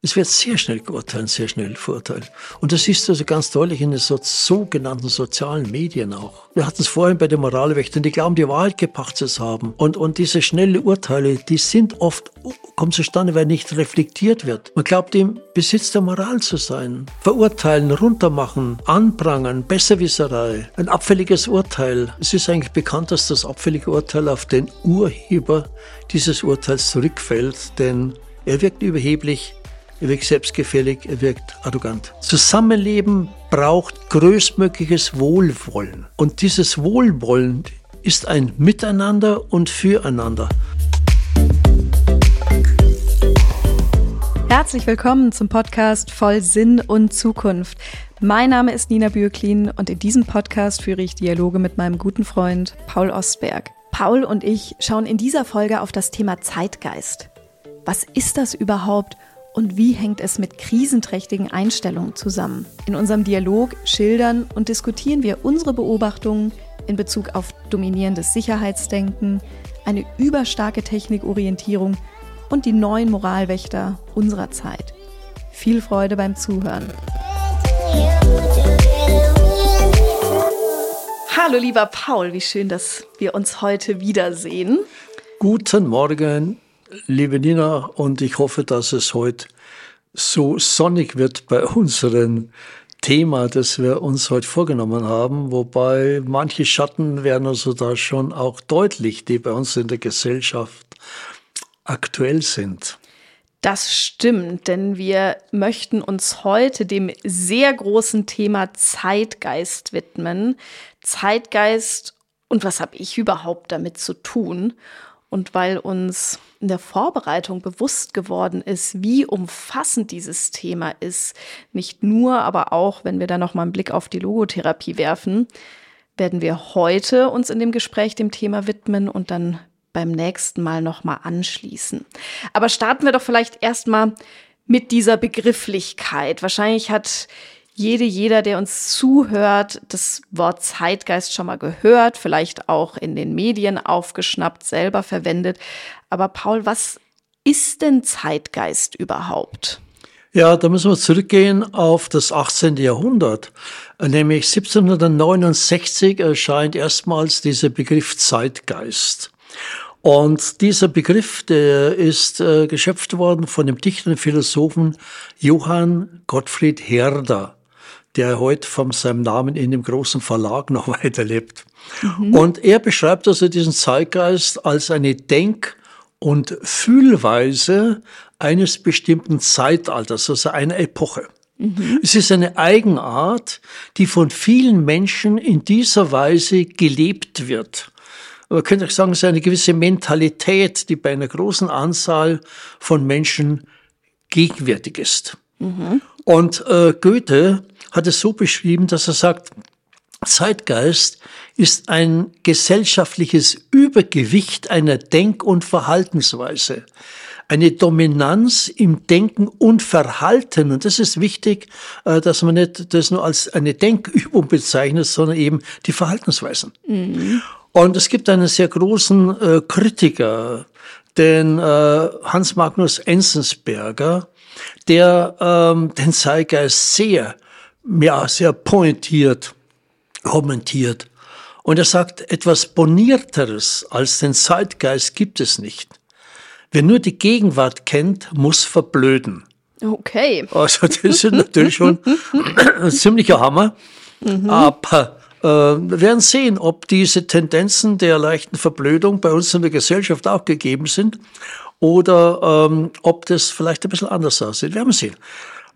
Es wird sehr schnell geurteilt, sehr schnell verurteilt. Und das ist also ganz deutlich in den so, sogenannten sozialen Medien auch. Wir hatten es vorhin bei den Moralwächtern, die glauben, die Wahrheit gepachtet zu haben. Und, und diese schnelle Urteile, die sind oft, kommen zustande, weil nicht reflektiert wird. Man glaubt, im Besitz der Moral zu sein. Verurteilen, runtermachen, anprangern, Besserwisserei, ein abfälliges Urteil. Es ist eigentlich bekannt, dass das abfällige Urteil auf den Urheber dieses Urteils zurückfällt, denn er wirkt überheblich, er wirkt selbstgefällig, er wirkt arrogant. Zusammenleben braucht größtmögliches Wohlwollen. Und dieses Wohlwollen ist ein Miteinander und Füreinander. Herzlich willkommen zum Podcast Voll Sinn und Zukunft. Mein Name ist Nina Bürklin und in diesem Podcast führe ich Dialoge mit meinem guten Freund Paul Ostberg. Paul und ich schauen in dieser Folge auf das Thema Zeitgeist. Was ist das überhaupt und wie hängt es mit krisenträchtigen Einstellungen zusammen? In unserem Dialog schildern und diskutieren wir unsere Beobachtungen in Bezug auf dominierendes Sicherheitsdenken, eine überstarke Technikorientierung und die neuen Moralwächter unserer Zeit. Viel Freude beim Zuhören. Hallo lieber Paul, wie schön, dass wir uns heute wiedersehen. Guten Morgen, liebe Nina, und ich hoffe, dass es heute so sonnig wird bei unserem Thema, das wir uns heute vorgenommen haben, wobei manche Schatten werden also da schon auch deutlich, die bei uns in der Gesellschaft aktuell sind. Das stimmt, denn wir möchten uns heute dem sehr großen Thema Zeitgeist widmen. Zeitgeist und was habe ich überhaupt damit zu tun? Und weil uns in der Vorbereitung bewusst geworden ist, wie umfassend dieses Thema ist, nicht nur, aber auch, wenn wir da noch mal einen Blick auf die Logotherapie werfen, werden wir heute uns in dem Gespräch dem Thema widmen und dann beim nächsten Mal noch mal anschließen. Aber starten wir doch vielleicht erstmal mit dieser Begrifflichkeit. Wahrscheinlich hat jede, jeder, der uns zuhört, das Wort Zeitgeist schon mal gehört, vielleicht auch in den Medien aufgeschnappt, selber verwendet. Aber Paul, was ist denn Zeitgeist überhaupt? Ja, da müssen wir zurückgehen auf das 18. Jahrhundert. Nämlich 1769 erscheint erstmals dieser Begriff Zeitgeist. Und dieser Begriff, der ist äh, geschöpft worden von dem Dichter und Philosophen Johann Gottfried Herder der heute von seinem Namen in dem großen Verlag noch weiterlebt. Mhm. Und er beschreibt also diesen Zeitgeist als eine Denk- und Fühlweise eines bestimmten Zeitalters, also einer Epoche. Mhm. Es ist eine Eigenart, die von vielen Menschen in dieser Weise gelebt wird. Man könnte auch sagen, es ist eine gewisse Mentalität, die bei einer großen Anzahl von Menschen gegenwärtig ist. Mhm. Und äh, Goethe hat es so beschrieben, dass er sagt, Zeitgeist ist ein gesellschaftliches Übergewicht einer Denk- und Verhaltensweise. Eine Dominanz im Denken und Verhalten. Und das ist wichtig, äh, dass man nicht das nur als eine Denkübung bezeichnet, sondern eben die Verhaltensweisen. Mhm. Und es gibt einen sehr großen äh, Kritiker, den äh, Hans Magnus Enzensberger, der ähm, den Zeitgeist sehr ja, sehr pointiert kommentiert. Und er sagt, etwas Bonierteres als den Zeitgeist gibt es nicht. Wer nur die Gegenwart kennt, muss verblöden. Okay. Also das ist natürlich schon ein ziemlicher Hammer. Mhm. Aber äh, wir werden sehen, ob diese Tendenzen der leichten Verblödung bei uns in der Gesellschaft auch gegeben sind oder ähm, ob das vielleicht ein bisschen anders aussieht. Wir werden sehen.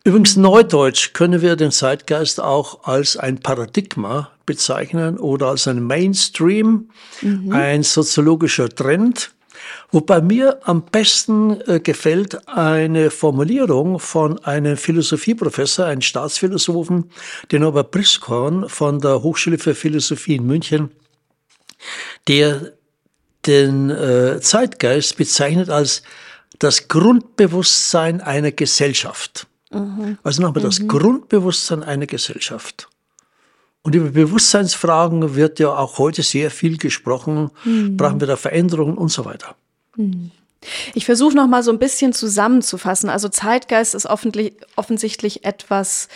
Übrigens neudeutsch können wir den Zeitgeist auch als ein Paradigma bezeichnen oder als ein Mainstream, mhm. ein soziologischer Trend. Wobei mir am besten äh, gefällt eine Formulierung von einem Philosophieprofessor, einem Staatsphilosophen, den Norbert Briskorn von der Hochschule für Philosophie in München, der den äh, Zeitgeist bezeichnet als das Grundbewusstsein einer Gesellschaft. Mhm. Also nochmal das mhm. Grundbewusstsein einer Gesellschaft. Und über Bewusstseinsfragen wird ja auch heute sehr viel gesprochen. Mhm. Brauchen wir da Veränderungen und so weiter. Mhm. Ich versuche noch mal so ein bisschen zusammenzufassen. Also Zeitgeist ist offensichtlich etwas,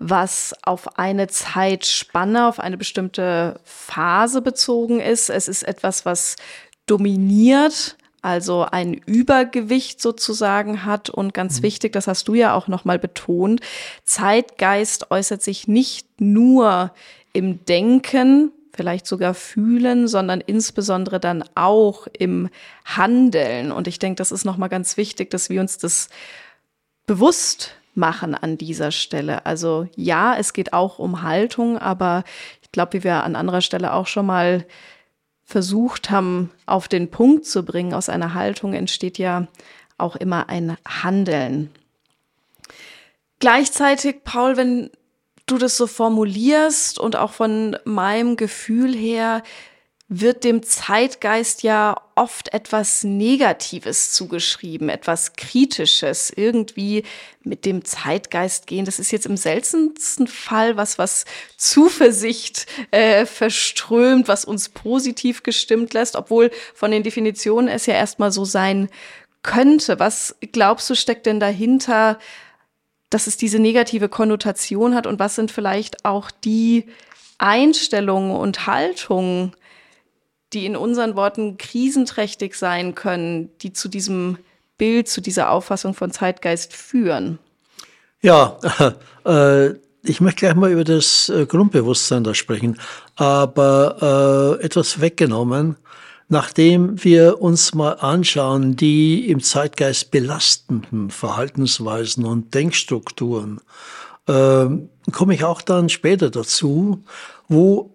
was auf eine Zeitspanne, auf eine bestimmte Phase bezogen ist. Es ist etwas, was dominiert, also ein Übergewicht sozusagen hat. Und ganz mhm. wichtig, das hast du ja auch noch mal betont, Zeitgeist äußert sich nicht nur im Denken, vielleicht sogar fühlen, sondern insbesondere dann auch im Handeln. Und ich denke, das ist nochmal ganz wichtig, dass wir uns das bewusst machen an dieser Stelle. Also ja, es geht auch um Haltung, aber ich glaube, wie wir an anderer Stelle auch schon mal versucht haben, auf den Punkt zu bringen, aus einer Haltung entsteht ja auch immer ein Handeln. Gleichzeitig, Paul, wenn du das so formulierst und auch von meinem Gefühl her wird dem Zeitgeist ja oft etwas Negatives zugeschrieben, etwas Kritisches, irgendwie mit dem Zeitgeist gehen. Das ist jetzt im seltensten Fall was, was Zuversicht äh, verströmt, was uns positiv gestimmt lässt, obwohl von den Definitionen es ja erstmal so sein könnte. Was glaubst du, steckt denn dahinter? dass es diese negative Konnotation hat und was sind vielleicht auch die Einstellungen und Haltungen, die in unseren Worten krisenträchtig sein können, die zu diesem Bild, zu dieser Auffassung von Zeitgeist führen? Ja, äh, ich möchte gleich mal über das äh, Grundbewusstsein da sprechen, aber äh, etwas weggenommen Nachdem wir uns mal anschauen, die im Zeitgeist belastenden Verhaltensweisen und Denkstrukturen, äh, komme ich auch dann später dazu, wo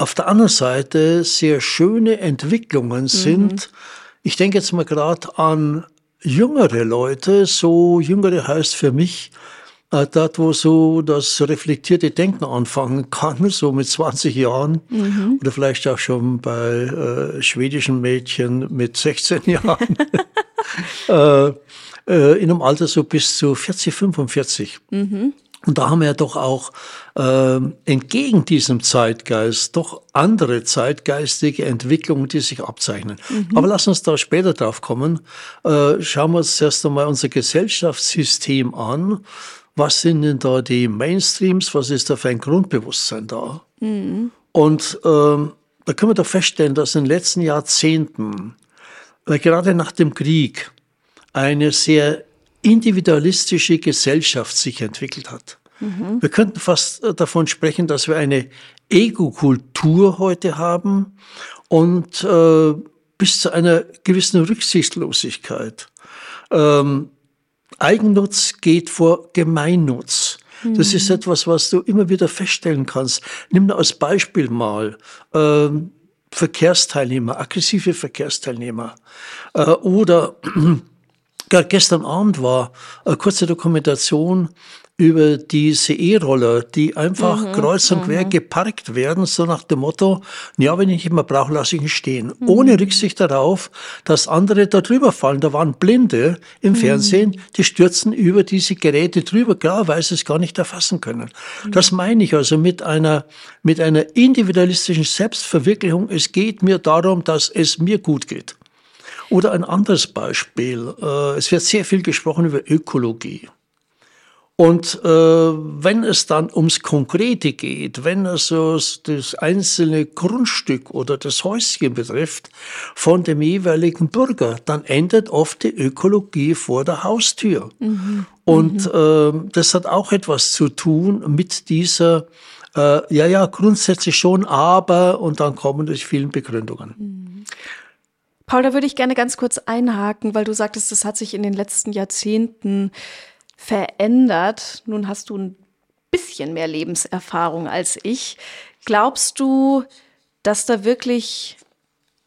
auf der anderen Seite sehr schöne Entwicklungen mhm. sind. Mhm. Ich denke jetzt mal gerade an jüngere Leute, so jüngere heißt für mich, äh, dort, wo so das reflektierte Denken anfangen kann, so mit 20 Jahren mhm. oder vielleicht auch schon bei äh, schwedischen Mädchen mit 16 Jahren, äh, äh, in einem Alter so bis zu 40, 45. Mhm. Und da haben wir ja doch auch äh, entgegen diesem Zeitgeist doch andere zeitgeistige Entwicklungen, die sich abzeichnen. Mhm. Aber lass uns da später drauf kommen. Äh, schauen wir uns erst einmal unser Gesellschaftssystem an was sind denn da die Mainstreams, was ist da für ein Grundbewusstsein da? Mhm. Und ähm, da können wir doch feststellen, dass in den letzten Jahrzehnten, weil gerade nach dem Krieg, eine sehr individualistische Gesellschaft sich entwickelt hat. Mhm. Wir könnten fast äh, davon sprechen, dass wir eine Ego-Kultur heute haben und äh, bis zu einer gewissen Rücksichtslosigkeit. Ähm, Eigennutz geht vor Gemeinnutz. Das ist mhm. etwas, was du immer wieder feststellen kannst. Nimm da als Beispiel mal ähm, Verkehrsteilnehmer, aggressive Verkehrsteilnehmer. Äh, oder gestern Abend war eine kurze Dokumentation über diese E-Roller, die einfach mhm, kreuz und quer mhm. geparkt werden, so nach dem Motto, ja, wenn ich immer brauche, lasse ich ihn stehen. Mhm. Ohne Rücksicht darauf, dass andere da drüber fallen. Da waren Blinde im mhm. Fernsehen, die stürzen über diese Geräte drüber, klar, weil sie es gar nicht erfassen können. Das meine ich also mit einer, mit einer individualistischen Selbstverwirklichung. Es geht mir darum, dass es mir gut geht. Oder ein anderes Beispiel. Äh, es wird sehr viel gesprochen über Ökologie. Und äh, wenn es dann ums Konkrete geht, wenn also das einzelne Grundstück oder das Häuschen betrifft von dem jeweiligen Bürger, dann endet oft die Ökologie vor der Haustür. Mhm. Und mhm. Äh, das hat auch etwas zu tun mit dieser, äh, ja, ja, grundsätzlich schon, aber, und dann kommen durch vielen Begründungen. Mhm. Paul, da würde ich gerne ganz kurz einhaken, weil du sagtest, das hat sich in den letzten Jahrzehnten verändert. Nun hast du ein bisschen mehr Lebenserfahrung als ich. Glaubst du, dass da wirklich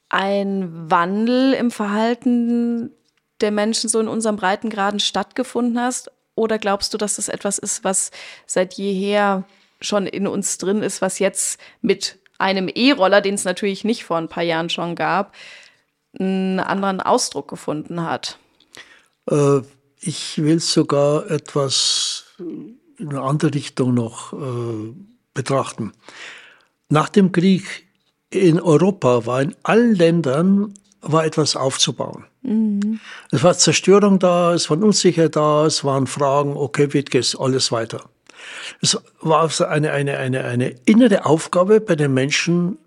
ein Wandel im Verhalten der Menschen so in unserem Breitengraden stattgefunden hast? Oder glaubst du, dass das etwas ist, was seit jeher schon in uns drin ist, was jetzt mit einem E-Roller, den es natürlich nicht vor ein paar Jahren schon gab, einen anderen Ausdruck gefunden hat? Äh, ich will sogar etwas in eine andere Richtung noch äh, betrachten. Nach dem Krieg in Europa war in allen Ländern war etwas aufzubauen. Mhm. Es war Zerstörung da, es war Unsicherheit da, es waren Fragen, okay, wie geht alles weiter? Es war also eine, eine, eine, eine innere Aufgabe bei den Menschen,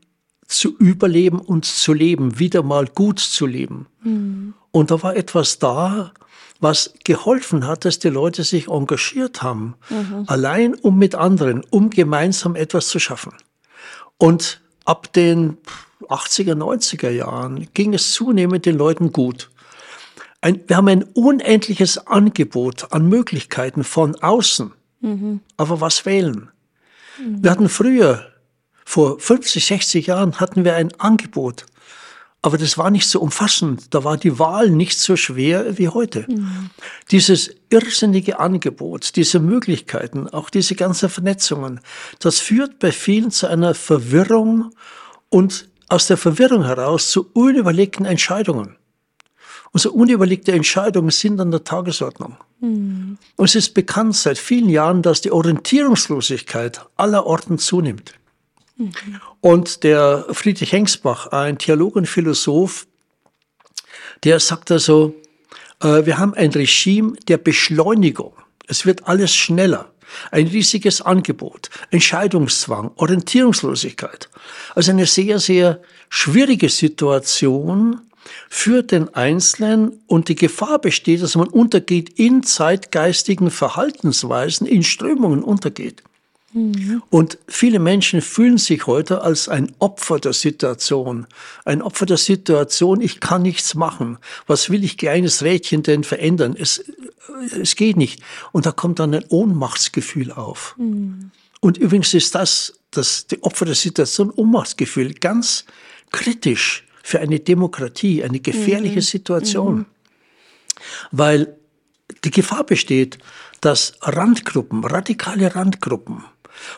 zu überleben und zu leben, wieder mal gut zu leben. Mhm. Und da war etwas da, was geholfen hat, dass die Leute sich engagiert haben, mhm. allein um mit anderen, um gemeinsam etwas zu schaffen. Und ab den 80er, 90er Jahren ging es zunehmend den Leuten gut. Ein, wir haben ein unendliches Angebot an Möglichkeiten von außen. Mhm. Aber was wählen? Mhm. Wir hatten früher, vor 50, 60 Jahren, hatten wir ein Angebot. Aber das war nicht so umfassend. Da war die Wahl nicht so schwer wie heute. Mhm. Dieses irrsinnige Angebot, diese Möglichkeiten, auch diese ganzen Vernetzungen, das führt bei vielen zu einer Verwirrung und aus der Verwirrung heraus zu unüberlegten Entscheidungen. Und so unüberlegte Entscheidungen sind an der Tagesordnung. Mhm. Und es ist bekannt seit vielen Jahren, dass die Orientierungslosigkeit aller Orten zunimmt. Und der Friedrich Hengsbach, ein Theologe und Philosoph, der sagt also, wir haben ein Regime der Beschleunigung. Es wird alles schneller. Ein riesiges Angebot, Entscheidungszwang, Orientierungslosigkeit. Also eine sehr, sehr schwierige Situation für den Einzelnen und die Gefahr besteht, dass man untergeht in zeitgeistigen Verhaltensweisen, in Strömungen untergeht. Mhm. Und viele Menschen fühlen sich heute als ein Opfer der Situation. Ein Opfer der Situation, ich kann nichts machen. Was will ich kleines Rädchen denn verändern? Es, es geht nicht. Und da kommt dann ein Ohnmachtsgefühl auf. Mhm. Und übrigens ist das, das die Opfer der Situation, Ohnmachtsgefühl, ganz kritisch für eine Demokratie, eine gefährliche mhm. Situation. Mhm. Weil die Gefahr besteht, dass Randgruppen, radikale Randgruppen,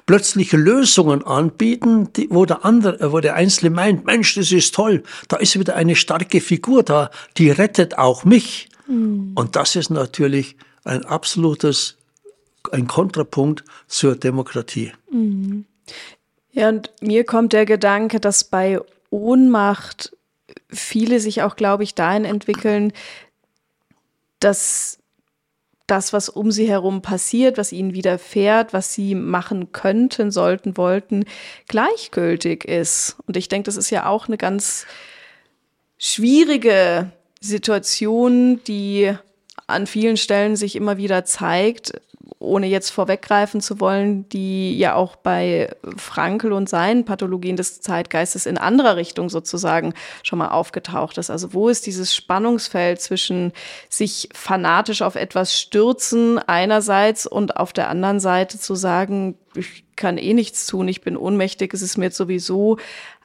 plötzlich Lösungen anbieten, die, wo der andere, wo der Einzelne meint, Mensch, das ist toll, da ist wieder eine starke Figur da, die rettet auch mich. Mhm. Und das ist natürlich ein absolutes, ein Kontrapunkt zur Demokratie. Mhm. Ja, und mir kommt der Gedanke, dass bei Ohnmacht viele sich auch, glaube ich, dahin entwickeln, dass das, was um sie herum passiert, was ihnen widerfährt, was sie machen könnten, sollten, wollten, gleichgültig ist. Und ich denke, das ist ja auch eine ganz schwierige Situation, die an vielen Stellen sich immer wieder zeigt, ohne jetzt vorweggreifen zu wollen, die ja auch bei Frankel und seinen Pathologien des Zeitgeistes in anderer Richtung sozusagen schon mal aufgetaucht ist. Also wo ist dieses Spannungsfeld zwischen sich fanatisch auf etwas stürzen einerseits und auf der anderen Seite zu sagen, ich kann eh nichts tun, ich bin ohnmächtig, es ist mir jetzt sowieso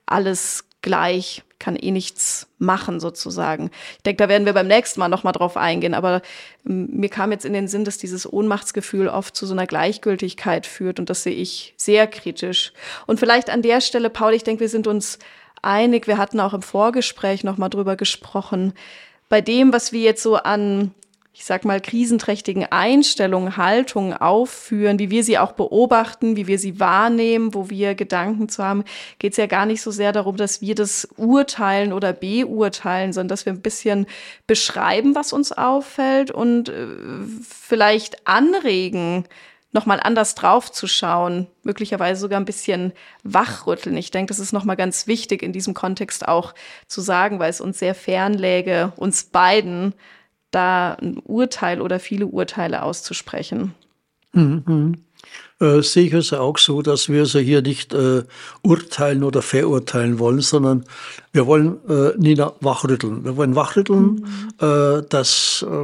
alles gleich kann eh nichts machen sozusagen. Ich denke, da werden wir beim nächsten Mal nochmal drauf eingehen, aber ähm, mir kam jetzt in den Sinn, dass dieses Ohnmachtsgefühl oft zu so einer Gleichgültigkeit führt und das sehe ich sehr kritisch. Und vielleicht an der Stelle, Paul, ich denke, wir sind uns einig, wir hatten auch im Vorgespräch nochmal drüber gesprochen, bei dem, was wir jetzt so an ich sag mal, krisenträchtigen Einstellungen, Haltungen aufführen, wie wir sie auch beobachten, wie wir sie wahrnehmen, wo wir Gedanken zu haben, geht es ja gar nicht so sehr darum, dass wir das urteilen oder beurteilen, sondern dass wir ein bisschen beschreiben, was uns auffällt und äh, vielleicht anregen, nochmal anders draufzuschauen, möglicherweise sogar ein bisschen wachrütteln. Ich denke, das ist nochmal ganz wichtig in diesem Kontext auch zu sagen, weil es uns sehr fern läge, uns beiden da ein Urteil oder viele Urteile auszusprechen. Mhm. Äh, sehe ich es auch so, dass wir also hier nicht äh, urteilen oder verurteilen wollen, sondern wir wollen äh, Nina wachrütteln. Wir wollen wachrütteln, mhm. äh, dass äh,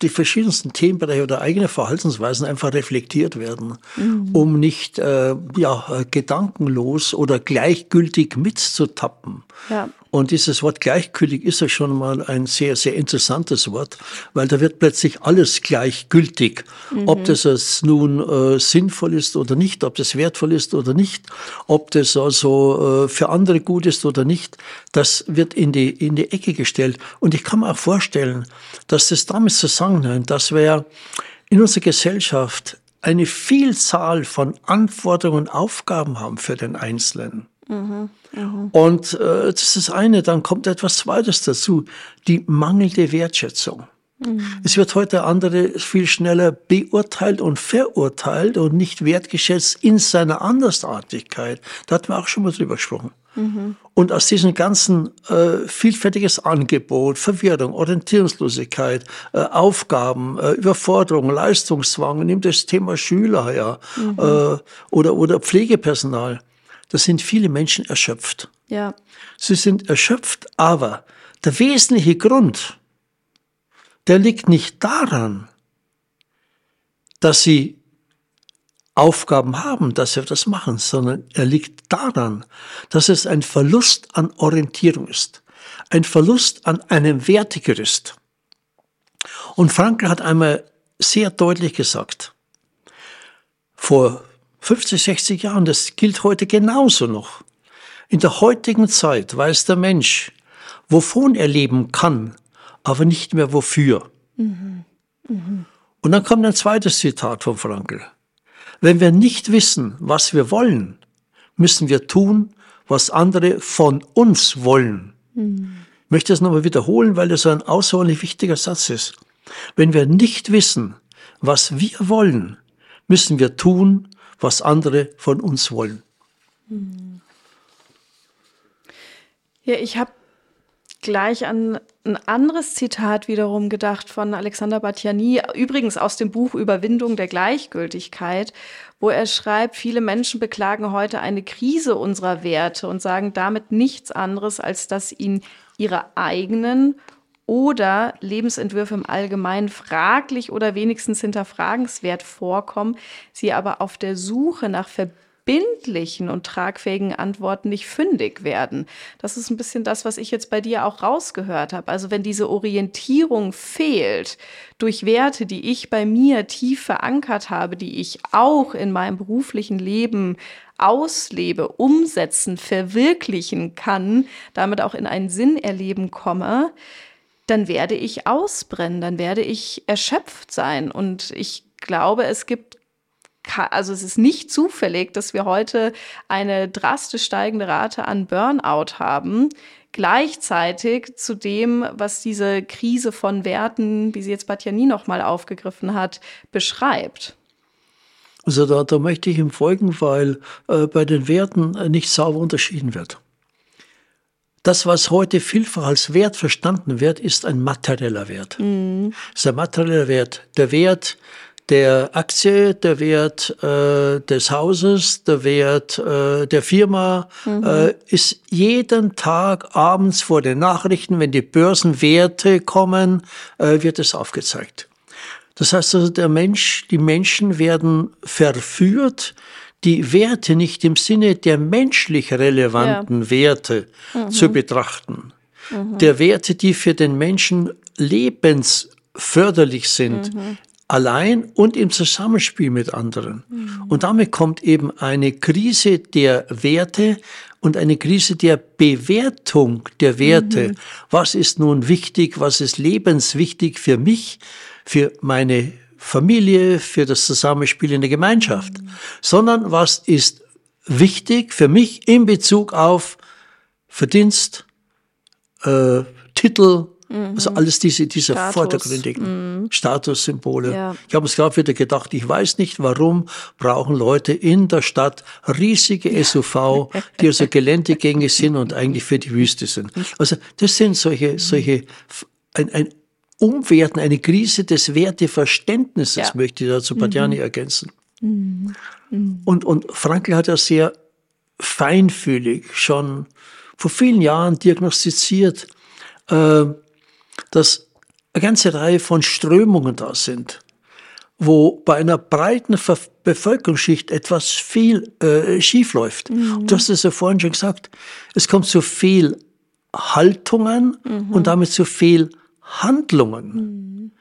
die verschiedensten Themenbereiche oder eigene Verhaltensweisen einfach reflektiert werden, mhm. um nicht äh, ja, gedankenlos oder gleichgültig mitzutappen. Ja. Und dieses Wort gleichgültig ist ja schon mal ein sehr, sehr interessantes Wort, weil da wird plötzlich alles gleichgültig. Mhm. Ob das jetzt nun äh, sinnvoll ist oder nicht, ob das wertvoll ist oder nicht, ob das also äh, für andere gut ist oder nicht, das wird in die, in die Ecke gestellt. Und ich kann mir auch vorstellen, dass das damit zusammenhängt, dass wir in unserer Gesellschaft eine Vielzahl von Anforderungen und Aufgaben haben für den Einzelnen. Mhm, mh. Und äh, das ist das eine, dann kommt etwas Zweites dazu, die mangelnde Wertschätzung. Mhm. Es wird heute andere viel schneller beurteilt und verurteilt und nicht wertgeschätzt in seiner Andersartigkeit. Da hatten wir auch schon mal drüber gesprochen. Mhm. Und aus diesem ganzen äh, vielfältiges Angebot, Verwirrung, Orientierungslosigkeit, äh, Aufgaben, äh, Überforderung, Leistungszwang, nimm das Thema Schüler her mhm. äh, oder, oder Pflegepersonal, da sind viele Menschen erschöpft. Ja. Sie sind erschöpft, aber der wesentliche Grund, der liegt nicht daran, dass sie Aufgaben haben, dass sie das machen, sondern er liegt daran, dass es ein Verlust an Orientierung ist, ein Verlust an einem Wertegerüst. Und Frankl hat einmal sehr deutlich gesagt, vor 50, 60 Jahren, das gilt heute genauso noch. In der heutigen Zeit weiß der Mensch, wovon er leben kann, aber nicht mehr wofür. Mhm. Mhm. Und dann kommt ein zweites Zitat von Frankl. Wenn wir nicht wissen, was wir wollen, müssen wir tun, was andere von uns wollen. Mhm. Ich möchte das nochmal wiederholen, weil das ein außerordentlich wichtiger Satz ist. Wenn wir nicht wissen, was wir wollen, müssen wir tun, was andere von uns wollen. Ja, ich habe gleich an ein anderes Zitat wiederum gedacht von Alexander Batjani, übrigens aus dem Buch Überwindung der Gleichgültigkeit, wo er schreibt, viele Menschen beklagen heute eine Krise unserer Werte und sagen damit nichts anderes, als dass ihnen ihre eigenen oder Lebensentwürfe im Allgemeinen fraglich oder wenigstens hinterfragenswert vorkommen, sie aber auf der Suche nach verbindlichen und tragfähigen Antworten nicht fündig werden. Das ist ein bisschen das, was ich jetzt bei dir auch rausgehört habe. Also wenn diese Orientierung fehlt durch Werte, die ich bei mir tief verankert habe, die ich auch in meinem beruflichen Leben auslebe, umsetzen, verwirklichen kann, damit auch in einen Sinn erleben komme, dann werde ich ausbrennen, dann werde ich erschöpft sein. Und ich glaube, es gibt, also es ist nicht zufällig, dass wir heute eine drastisch steigende Rate an Burnout haben. Gleichzeitig zu dem, was diese Krise von Werten, wie sie jetzt Batjani nochmal aufgegriffen hat, beschreibt. Also da, da möchte ich ihm folgen, weil äh, bei den Werten nicht sauber unterschieden wird. Das, was heute vielfach als Wert verstanden wird, ist ein materieller Wert. Mhm. ist ein materieller Wert. Der Wert der Aktie, der Wert äh, des Hauses, der Wert äh, der Firma mhm. äh, ist jeden Tag abends vor den Nachrichten, wenn die Börsenwerte kommen, äh, wird es aufgezeigt. Das heißt also, der Mensch, die Menschen werden verführt, die Werte nicht im Sinne der menschlich relevanten ja. Werte mhm. zu betrachten. Mhm. Der Werte, die für den Menschen lebensförderlich sind, mhm. allein und im Zusammenspiel mit anderen. Mhm. Und damit kommt eben eine Krise der Werte und eine Krise der Bewertung der Werte. Mhm. Was ist nun wichtig? Was ist lebenswichtig für mich, für meine Familie, für das Zusammenspiel in der Gemeinschaft, sondern was ist wichtig für mich in Bezug auf Verdienst, äh, Titel, mhm. also alles diese, diese Status. vordergründigen mhm. Statussymbole. Ja. Ich habe es gerade wieder gedacht, ich weiß nicht, warum brauchen Leute in der Stadt riesige SUV, die also geländegängig sind und eigentlich für die Wüste sind. Also das sind solche, solche ein, ein Umwerten, eine Krise des Werteverständnisses, ja. möchte ich dazu Badiani mhm. ergänzen. Mhm. Mhm. Und, und Frankl hat ja sehr feinfühlig schon vor vielen Jahren diagnostiziert, äh, dass eine ganze Reihe von Strömungen da sind, wo bei einer breiten Ver Bevölkerungsschicht etwas viel äh, schief läuft. Mhm. Du hast es ja vorhin schon gesagt, es kommt zu viel Haltungen mhm. und damit zu viel Handlungen. Mhm.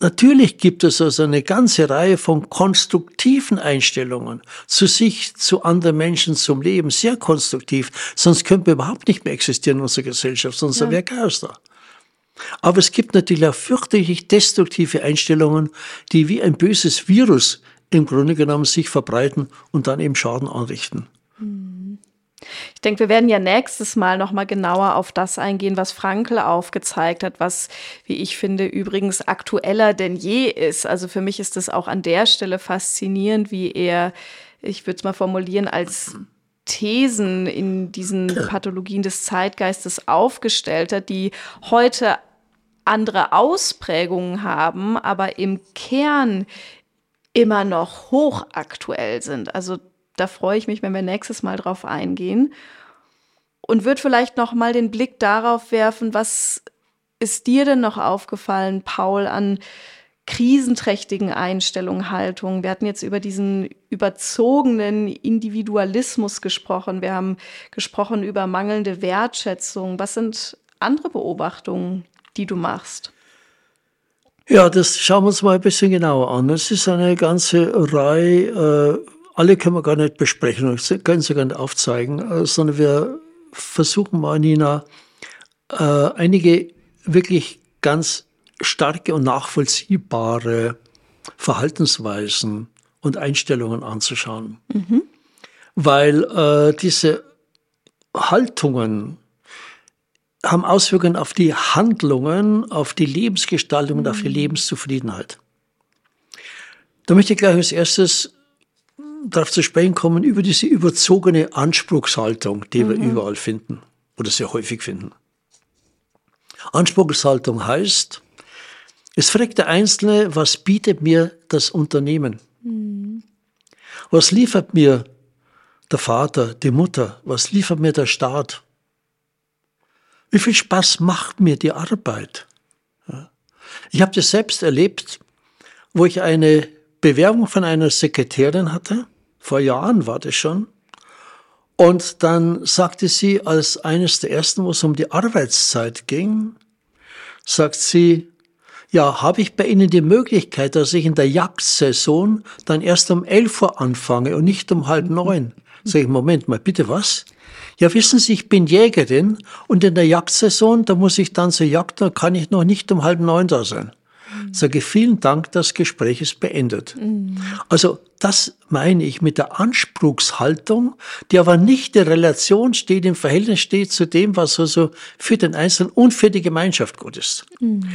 Natürlich gibt es also eine ganze Reihe von konstruktiven Einstellungen zu sich, zu anderen Menschen, zum Leben, sehr konstruktiv. Sonst könnten wir überhaupt nicht mehr existieren in unserer Gesellschaft, sonst ja. wäre Chaos da. Aber es gibt natürlich auch fürchterlich destruktive Einstellungen, die wie ein böses Virus im Grunde genommen sich verbreiten und dann eben Schaden anrichten. Mhm. Ich denke, wir werden ja nächstes Mal noch mal genauer auf das eingehen, was Frankl aufgezeigt hat, was, wie ich finde, übrigens aktueller denn je ist. Also für mich ist es auch an der Stelle faszinierend, wie er, ich würde es mal formulieren, als Thesen in diesen Pathologien des Zeitgeistes aufgestellt hat, die heute andere Ausprägungen haben, aber im Kern immer noch hochaktuell sind. Also da freue ich mich, wenn wir nächstes Mal drauf eingehen. Und würde vielleicht noch mal den Blick darauf werfen, was ist dir denn noch aufgefallen, Paul, an krisenträchtigen Einstellungen, Haltungen? Wir hatten jetzt über diesen überzogenen Individualismus gesprochen. Wir haben gesprochen über mangelnde Wertschätzung. Was sind andere Beobachtungen, die du machst? Ja, das schauen wir uns mal ein bisschen genauer an. Es ist eine ganze Reihe äh, alle können wir gar nicht besprechen und können sie gar nicht aufzeigen, äh, sondern wir versuchen mal, Nina, äh, einige wirklich ganz starke und nachvollziehbare Verhaltensweisen und Einstellungen anzuschauen. Mhm. Weil äh, diese Haltungen haben Auswirkungen auf die Handlungen, auf die Lebensgestaltung und auf die mhm. Lebenszufriedenheit. Da möchte ich gleich als erstes darauf zu sprechen kommen über diese überzogene Anspruchshaltung, die mhm. wir überall finden oder sehr häufig finden. Anspruchshaltung heißt, es fragt der Einzelne, was bietet mir das Unternehmen? Mhm. Was liefert mir der Vater, die Mutter? Was liefert mir der Staat? Wie viel Spaß macht mir die Arbeit? Ich habe das selbst erlebt, wo ich eine Bewerbung von einer Sekretärin hatte. Vor Jahren war das schon. Und dann sagte sie als eines der ersten, wo es um die Arbeitszeit ging, sagt sie, ja, habe ich bei Ihnen die Möglichkeit, dass ich in der Jagdsaison dann erst um 11 Uhr anfange und nicht um halb neun? Sag ich, Moment mal, bitte was? Ja, wissen Sie, ich bin Jägerin und in der Jagdsaison, da muss ich dann zur Jagd, da kann ich noch nicht um halb neun da sein. Sage vielen Dank, das Gespräch ist beendet. Mhm. Also das meine ich mit der Anspruchshaltung, die aber nicht in Relation steht, im Verhältnis steht zu dem, was also für den Einzelnen und für die Gemeinschaft gut ist. Mhm.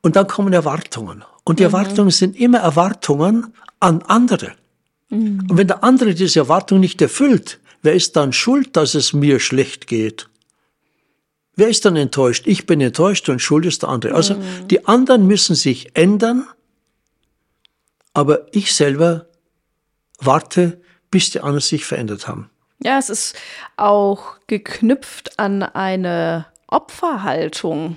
Und dann kommen Erwartungen. Und die mhm. Erwartungen sind immer Erwartungen an andere. Mhm. Und wenn der andere diese Erwartung nicht erfüllt, wer ist dann schuld, dass es mir schlecht geht? Wer ist dann enttäuscht? Ich bin enttäuscht und schuld ist der andere. Also mhm. die anderen müssen sich ändern, aber ich selber warte, bis die anderen sich verändert haben. Ja, es ist auch geknüpft an eine Opferhaltung.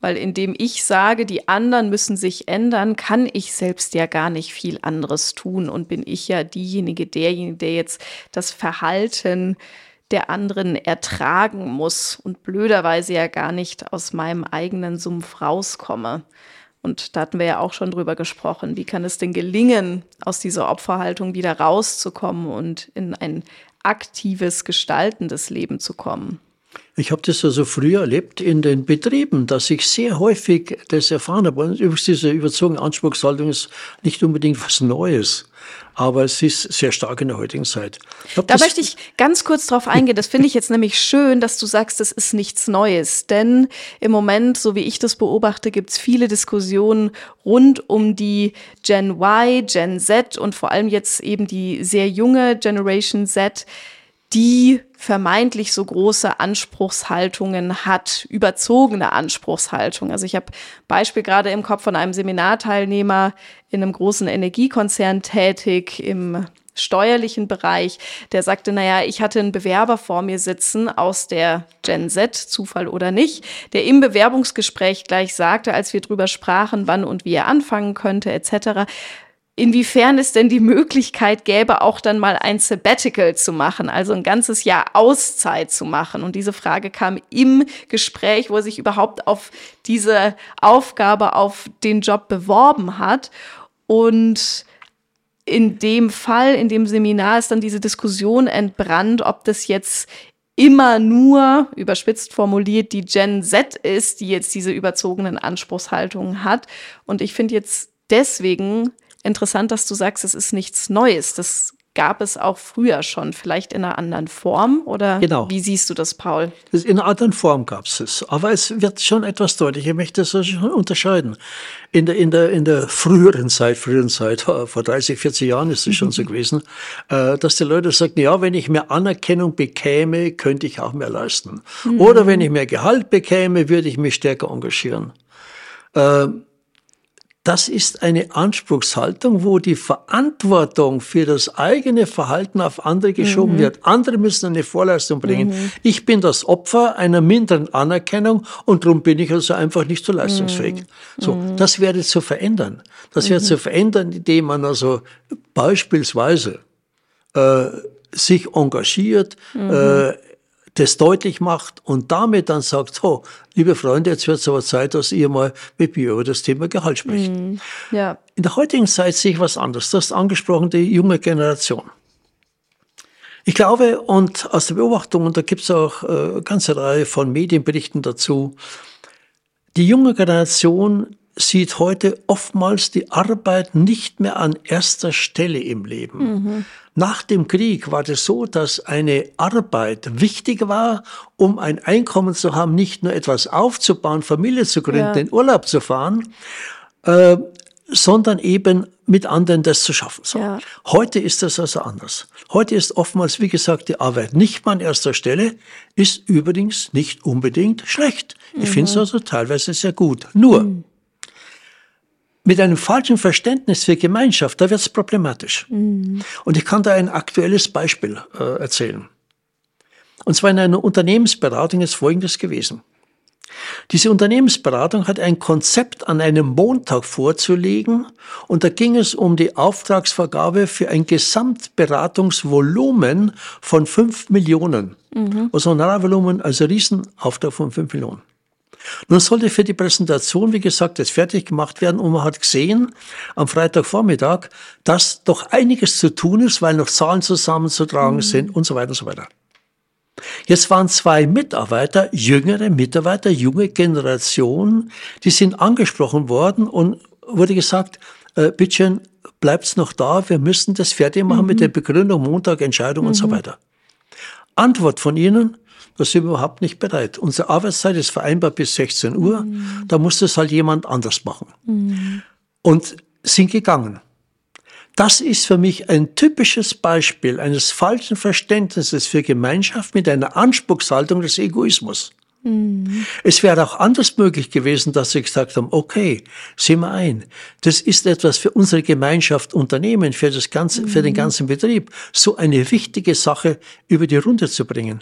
Weil indem ich sage, die anderen müssen sich ändern, kann ich selbst ja gar nicht viel anderes tun und bin ich ja diejenige, derjenige, der jetzt das Verhalten der anderen ertragen muss und blöderweise ja gar nicht aus meinem eigenen Sumpf rauskomme. Und da hatten wir ja auch schon drüber gesprochen. Wie kann es denn gelingen, aus dieser Opferhaltung wieder rauszukommen und in ein aktives, gestaltendes Leben zu kommen? Ich habe das also früher erlebt in den Betrieben, dass ich sehr häufig das erfahren habe. Übrigens, diese überzogene Anspruchshaltung ist nicht unbedingt was Neues aber es ist sehr stark in der heutigen Zeit. Glaub, da möchte ich ganz kurz drauf eingehen. Das finde ich jetzt nämlich schön, dass du sagst, das ist nichts Neues. Denn im Moment, so wie ich das beobachte, gibt es viele Diskussionen rund um die Gen Y, Gen Z und vor allem jetzt eben die sehr junge Generation Z die vermeintlich so große Anspruchshaltungen hat, überzogene Anspruchshaltung. Also ich habe Beispiel gerade im Kopf von einem Seminarteilnehmer in einem großen Energiekonzern tätig im steuerlichen Bereich, der sagte, naja, ich hatte einen Bewerber vor mir sitzen aus der Gen Z, Zufall oder nicht, der im Bewerbungsgespräch gleich sagte, als wir drüber sprachen, wann und wie er anfangen könnte, etc., inwiefern es denn die Möglichkeit gäbe, auch dann mal ein Sabbatical zu machen, also ein ganzes Jahr Auszeit zu machen. Und diese Frage kam im Gespräch, wo er sich überhaupt auf diese Aufgabe, auf den Job beworben hat. Und in dem Fall, in dem Seminar ist dann diese Diskussion entbrannt, ob das jetzt immer nur, überspitzt formuliert, die Gen Z ist, die jetzt diese überzogenen Anspruchshaltungen hat. Und ich finde jetzt deswegen interessant, dass du sagst, es ist nichts Neues. Das gab es auch früher schon, vielleicht in einer anderen Form oder genau. wie siehst du das, Paul? In einer anderen Form gab es es, aber es wird schon etwas deutlich. Ich möchte das schon unterscheiden. In der, in der, in der früheren Zeit, früheren Zeit, vor 30, 40 Jahren ist es schon so gewesen, äh, dass die Leute sagten, ja, wenn ich mehr Anerkennung bekäme, könnte ich auch mehr leisten. Mhm. Oder wenn ich mehr Gehalt bekäme, würde ich mich stärker engagieren. Äh, das ist eine Anspruchshaltung, wo die Verantwortung für das eigene Verhalten auf andere geschoben mhm. wird. Andere müssen eine Vorleistung bringen. Mhm. Ich bin das Opfer einer minderen Anerkennung und darum bin ich also einfach nicht so leistungsfähig. Mhm. So, mhm. das wäre zu verändern. Das wäre zu mhm. verändern, indem man also beispielsweise äh, sich engagiert, mhm. äh, das deutlich macht und damit dann sagt, so, liebe Freunde, jetzt wird es aber Zeit, dass ihr mal mit mir über das Thema Gehalt spricht. Mm, ja. In der heutigen Zeit sehe ich was anderes. Das ist angesprochen die junge Generation. Ich glaube, und aus der Beobachtung, und da gibt es auch äh, eine ganze Reihe von Medienberichten dazu, die junge Generation sieht heute oftmals die Arbeit nicht mehr an erster Stelle im Leben. Mhm. Nach dem Krieg war das so, dass eine Arbeit wichtig war, um ein Einkommen zu haben, nicht nur etwas aufzubauen, Familie zu gründen, ja. in Urlaub zu fahren, äh, sondern eben mit anderen das zu schaffen. So. Ja. Heute ist das also anders. Heute ist oftmals, wie gesagt, die Arbeit nicht mal an erster Stelle, ist übrigens nicht unbedingt schlecht. Ich mhm. finde es also teilweise sehr gut. Nur, mhm mit einem falschen Verständnis für Gemeinschaft, da wird es problematisch. Mhm. Und ich kann da ein aktuelles Beispiel äh, erzählen. Und zwar in einer Unternehmensberatung ist Folgendes gewesen. Diese Unternehmensberatung hat ein Konzept an einem Montag vorzulegen und da ging es um die Auftragsvergabe für ein Gesamtberatungsvolumen von 5 Millionen. Mhm. Also ein Honorarvolumen, also Riesenauftrag von 5 Millionen. Nun sollte für die Präsentation, wie gesagt, das fertig gemacht werden und man hat gesehen am Freitagvormittag, dass doch einiges zu tun ist, weil noch Zahlen zusammenzutragen mhm. sind und so weiter und so weiter. Jetzt waren zwei Mitarbeiter, jüngere Mitarbeiter, junge Generation, die sind angesprochen worden und wurde gesagt, äh, bitteschön, bleibt's noch da, wir müssen das fertig machen mhm. mit der Begründung, Montag, Entscheidung mhm. und so mhm. weiter. Antwort von ihnen, da sind wir überhaupt nicht bereit. Unsere Arbeitszeit ist vereinbart bis 16 Uhr. Mhm. Da muss das halt jemand anders machen. Mhm. Und sind gegangen. Das ist für mich ein typisches Beispiel eines falschen Verständnisses für Gemeinschaft mit einer Anspruchshaltung des Egoismus. Mhm. Es wäre auch anders möglich gewesen, dass sie gesagt haben, okay, sehen wir ein, das ist etwas für unsere Gemeinschaft Unternehmen, für, das ganze, für den mhm. ganzen Betrieb, so eine wichtige Sache über die Runde zu bringen.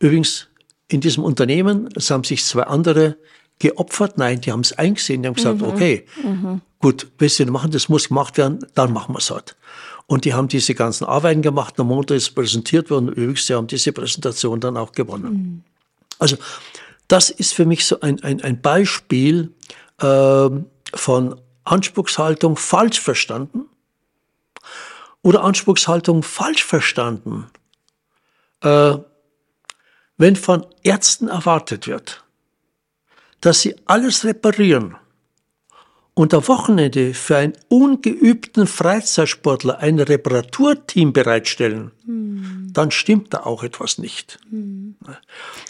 Übrigens, in diesem Unternehmen, es haben sich zwei andere geopfert. Nein, die haben es eingesehen, die haben gesagt, mhm. okay, mhm. gut, du machen, das muss gemacht werden, dann machen wir es halt. Und die haben diese ganzen Arbeiten gemacht, am Montag ist präsentiert worden, übrigens, die haben diese Präsentation dann auch gewonnen. Mhm. Also, das ist für mich so ein, ein, ein Beispiel äh, von Anspruchshaltung falsch verstanden oder Anspruchshaltung falsch verstanden. Äh, wenn von Ärzten erwartet wird, dass sie alles reparieren und am Wochenende für einen ungeübten Freizeitsportler ein Reparaturteam bereitstellen, hm. dann stimmt da auch etwas nicht. Hm.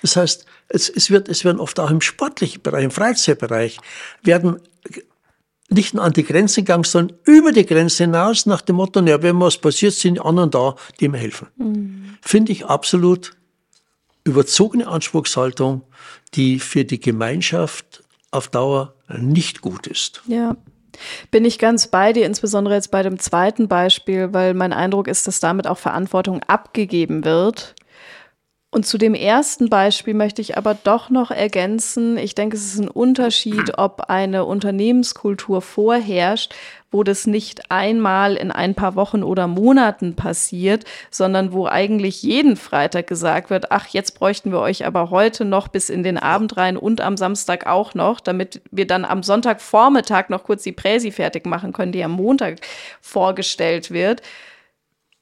Das heißt, es, es, wird, es werden oft auch im sportlichen Bereich, im Freizeitbereich, werden nicht nur an die Grenze gegangen, sondern über die Grenze hinaus nach dem Motto, ja, wenn was passiert, sind die anderen da, die mir helfen. Mhm. Finde ich absolut überzogene Anspruchshaltung, die für die Gemeinschaft auf Dauer nicht gut ist. Ja. Bin ich ganz bei dir, insbesondere jetzt bei dem zweiten Beispiel, weil mein Eindruck ist, dass damit auch Verantwortung abgegeben wird. Und zu dem ersten Beispiel möchte ich aber doch noch ergänzen, ich denke, es ist ein Unterschied, ob eine Unternehmenskultur vorherrscht, wo das nicht einmal in ein paar Wochen oder Monaten passiert, sondern wo eigentlich jeden Freitag gesagt wird, ach, jetzt bräuchten wir euch aber heute noch bis in den Abend rein und am Samstag auch noch, damit wir dann am Sonntagvormittag noch kurz die Präsi fertig machen können, die am Montag vorgestellt wird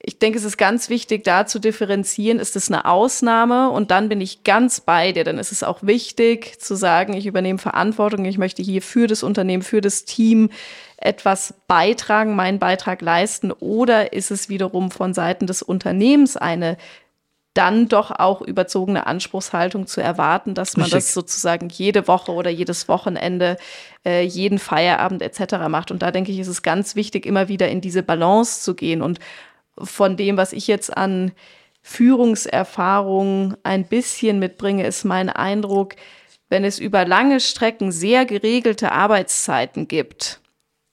ich denke, es ist ganz wichtig, da zu differenzieren, ist es eine Ausnahme und dann bin ich ganz bei dir. Dann ist es auch wichtig zu sagen, ich übernehme Verantwortung, ich möchte hier für das Unternehmen, für das Team etwas beitragen, meinen Beitrag leisten oder ist es wiederum von Seiten des Unternehmens eine dann doch auch überzogene Anspruchshaltung zu erwarten, dass man Richtig. das sozusagen jede Woche oder jedes Wochenende, äh, jeden Feierabend etc. macht. Und da denke ich, ist es ganz wichtig, immer wieder in diese Balance zu gehen. Und von dem, was ich jetzt an Führungserfahrung ein bisschen mitbringe, ist mein Eindruck, wenn es über lange Strecken sehr geregelte Arbeitszeiten gibt,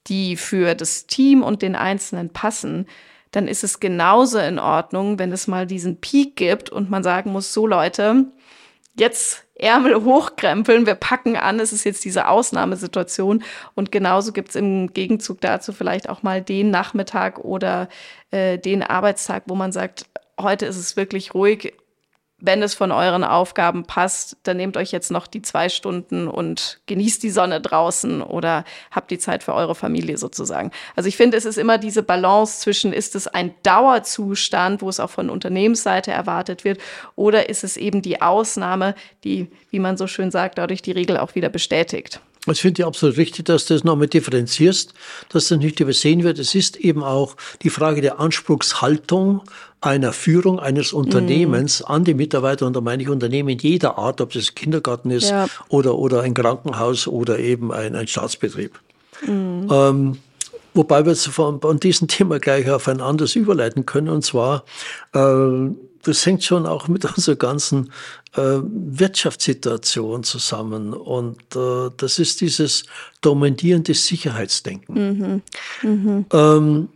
die für das Team und den Einzelnen passen, dann ist es genauso in Ordnung, wenn es mal diesen Peak gibt und man sagen muss, so Leute, jetzt Ärmel hochkrempeln, wir packen an, es ist jetzt diese Ausnahmesituation. Und genauso gibt es im Gegenzug dazu vielleicht auch mal den Nachmittag oder äh, den Arbeitstag, wo man sagt, heute ist es wirklich ruhig, wenn es von euren Aufgaben passt, dann nehmt euch jetzt noch die zwei Stunden und genießt die Sonne draußen oder habt die Zeit für eure Familie sozusagen. Also ich finde, es ist immer diese Balance zwischen, ist es ein Dauerzustand, wo es auch von Unternehmensseite erwartet wird, oder ist es eben die Ausnahme, die, wie man so schön sagt, dadurch die Regel auch wieder bestätigt. Ich finde ja absolut richtig, dass du das nochmal differenzierst, dass das nicht übersehen wird. Es ist eben auch die Frage der Anspruchshaltung einer Führung eines Unternehmens mm. an die Mitarbeiter, und da meine ich Unternehmen jeder Art, ob ein Kindergarten ist ja. oder, oder ein Krankenhaus oder eben ein, ein Staatsbetrieb. Mm. Ähm, wobei wir von, von diesem Thema gleich auf ein anderes überleiten können, und zwar, äh, das hängt schon auch mit unserer ganzen äh, Wirtschaftssituation zusammen. Und äh, das ist dieses dominierende Sicherheitsdenken. Mhm. Mhm. Ähm,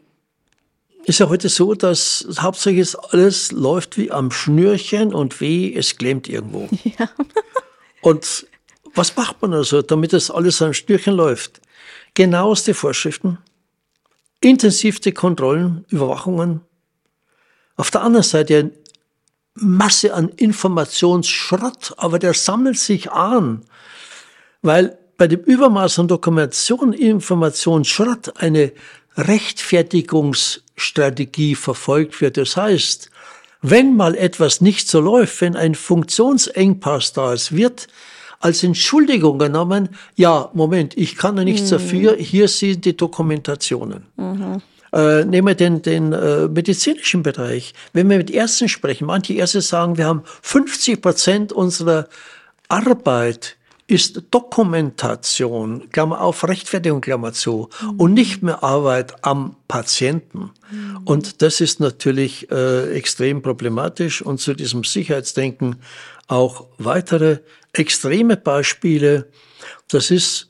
ist ja heute so, dass hauptsächlich alles läuft wie am Schnürchen und weh, es klemmt irgendwo. Ja. und was macht man also, damit das alles am Schnürchen läuft? Genaueste Vorschriften, intensivste Kontrollen, Überwachungen. Auf der anderen Seite Masse an Informationsschrott, aber der sammelt sich an, weil bei dem Übermaß an Dokumentation, Informationsschrott eine Rechtfertigungsstrategie verfolgt wird. Das heißt, wenn mal etwas nicht so läuft, wenn ein Funktionsengpass da ist, wird als Entschuldigung genommen, ja, Moment, ich kann da nichts mhm. dafür, hier sind die Dokumentationen. Mhm. Äh, nehmen wir den, den äh, medizinischen Bereich. Wenn wir mit Ärzten sprechen, manche Ärzte sagen, wir haben 50 Prozent unserer Arbeit ist Dokumentation, Klammer auf, Rechtfertigung, Klammer zu, mhm. und nicht mehr Arbeit am Patienten. Mhm. Und das ist natürlich äh, extrem problematisch und zu diesem Sicherheitsdenken auch weitere extreme Beispiele. Das ist,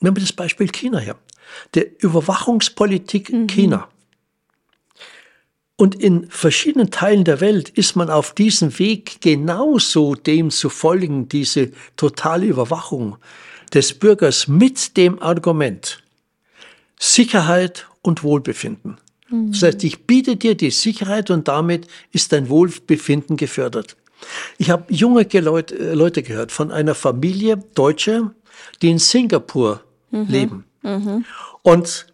nehmen wir das Beispiel China her der Überwachungspolitik mhm. China. Und in verschiedenen Teilen der Welt ist man auf diesem Weg genauso dem zu folgen, diese totale Überwachung des Bürgers mit dem Argument Sicherheit und Wohlbefinden. Mhm. Das heißt, ich biete dir die Sicherheit und damit ist dein Wohlbefinden gefördert. Ich habe junge Leute, Leute gehört von einer Familie, Deutsche, die in Singapur mhm. leben. Mhm. Und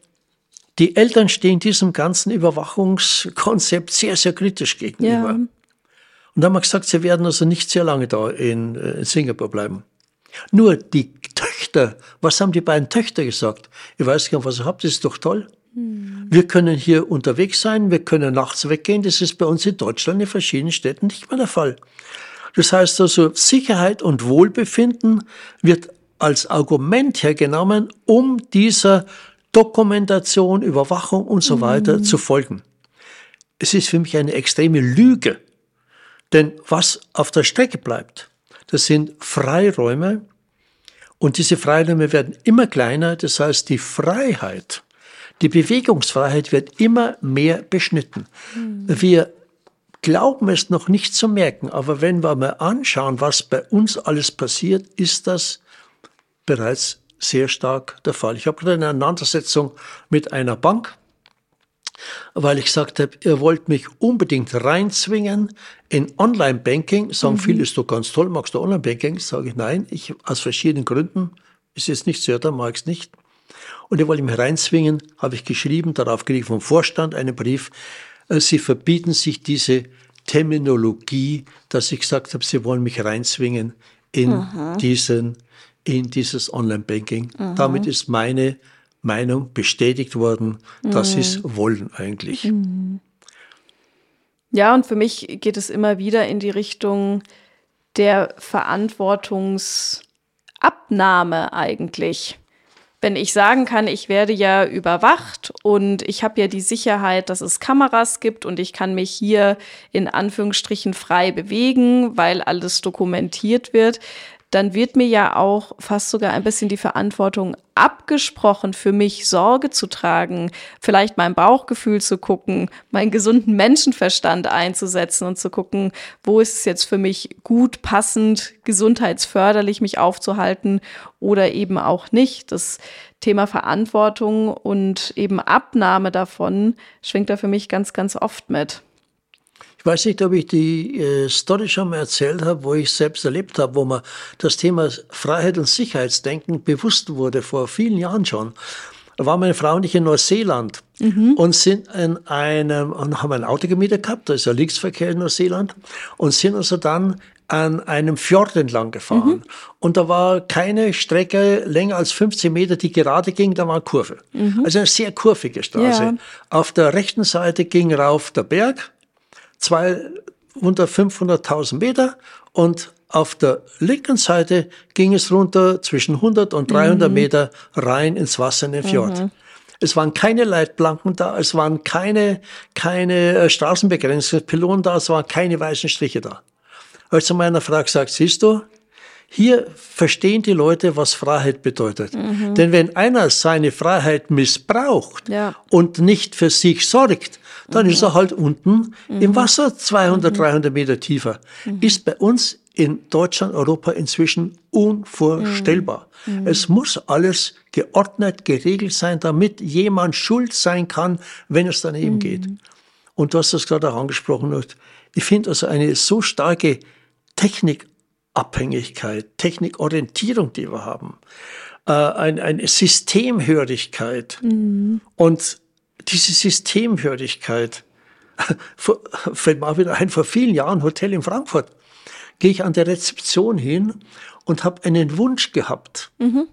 die Eltern stehen diesem ganzen Überwachungskonzept sehr, sehr kritisch gegenüber. Ja. Und haben wir gesagt, sie werden also nicht sehr lange da in, äh, in Singapur bleiben. Nur die Töchter, was haben die beiden Töchter gesagt? Ich weiß gar nicht, was ihr habt, das ist doch toll. Hm. Wir können hier unterwegs sein, wir können nachts weggehen. Das ist bei uns in Deutschland in verschiedenen Städten nicht mehr der Fall. Das heißt also, Sicherheit und Wohlbefinden wird als Argument hergenommen, um dieser Dokumentation, Überwachung und so weiter mhm. zu folgen. Es ist für mich eine extreme Lüge, denn was auf der Strecke bleibt, das sind Freiräume und diese Freiräume werden immer kleiner, das heißt die Freiheit, die Bewegungsfreiheit wird immer mehr beschnitten. Mhm. Wir glauben es noch nicht zu merken, aber wenn wir mal anschauen, was bei uns alles passiert, ist das bereits sehr stark der Fall. Ich habe gerade eine Auseinandersetzung mit einer Bank, weil ich gesagt habe, ihr wollt mich unbedingt reinzwingen in Online-Banking. Sagen mhm. viele, ist doch ganz toll, magst du Online-Banking? Sage ich, nein, ich aus verschiedenen Gründen. Ist jetzt nicht so, da mag ich es nicht. Und ihr wollt mich reinzwingen, habe ich geschrieben, darauf kriege ich vom Vorstand einen Brief. Äh, sie verbieten sich diese Terminologie, dass ich gesagt habe, sie wollen mich reinzwingen in mhm. diesen in dieses Online-Banking. Mhm. Damit ist meine Meinung bestätigt worden, das ist Wollen eigentlich. Ja, und für mich geht es immer wieder in die Richtung der Verantwortungsabnahme eigentlich. Wenn ich sagen kann, ich werde ja überwacht und ich habe ja die Sicherheit, dass es Kameras gibt und ich kann mich hier in Anführungsstrichen frei bewegen, weil alles dokumentiert wird, dann wird mir ja auch fast sogar ein bisschen die Verantwortung abgesprochen, für mich Sorge zu tragen, vielleicht mein Bauchgefühl zu gucken, meinen gesunden Menschenverstand einzusetzen und zu gucken, wo ist es jetzt für mich gut, passend, gesundheitsförderlich mich aufzuhalten oder eben auch nicht. Das Thema Verantwortung und eben Abnahme davon schwingt da für mich ganz, ganz oft mit. Ich weiß nicht, ob ich die äh, Story schon mal erzählt habe, wo ich selbst erlebt habe, wo mir das Thema Freiheit und Sicherheitsdenken bewusst wurde, vor vielen Jahren schon. Da war meine Frau und ich in Neuseeland mhm. und sind in einem, und haben ein Auto gemietet gehabt, da ist ja Linksverkehr in Neuseeland, und sind also dann an einem Fjord entlang gefahren. Mhm. Und da war keine Strecke länger als 15 Meter, die gerade ging, da war eine Kurve. Mhm. Also eine sehr kurvige Straße. Ja. Auf der rechten Seite ging rauf der Berg, zwei unter 500.000 Meter und auf der linken Seite ging es runter zwischen 100 und 300 mhm. Meter rein ins Wasser in den Fjord. Mhm. Es waren keine Leitplanken da, es waren keine, keine äh, Straßenbegrenzungspylonen da, es waren keine weißen Striche da. Ich zu meiner Frau gesagt, siehst du, hier verstehen die Leute, was Freiheit bedeutet. Mhm. Denn wenn einer seine Freiheit missbraucht ja. und nicht für sich sorgt, dann mhm. ist er halt unten mhm. im Wasser 200, 300 mhm. Meter tiefer. Mhm. Ist bei uns in Deutschland, Europa inzwischen unvorstellbar. Mhm. Es muss alles geordnet, geregelt sein, damit jemand schuld sein kann, wenn es daneben geht. Und du hast das gerade auch angesprochen. Ich finde also eine so starke Technikabhängigkeit, Technikorientierung, die wir haben, äh, ein, eine Systemhörigkeit mhm. und diese Systemhörigkeit, fällt mir auch wieder ein, vor vielen Jahren, Hotel in Frankfurt, gehe ich an der Rezeption hin und habe einen Wunsch gehabt, mhm.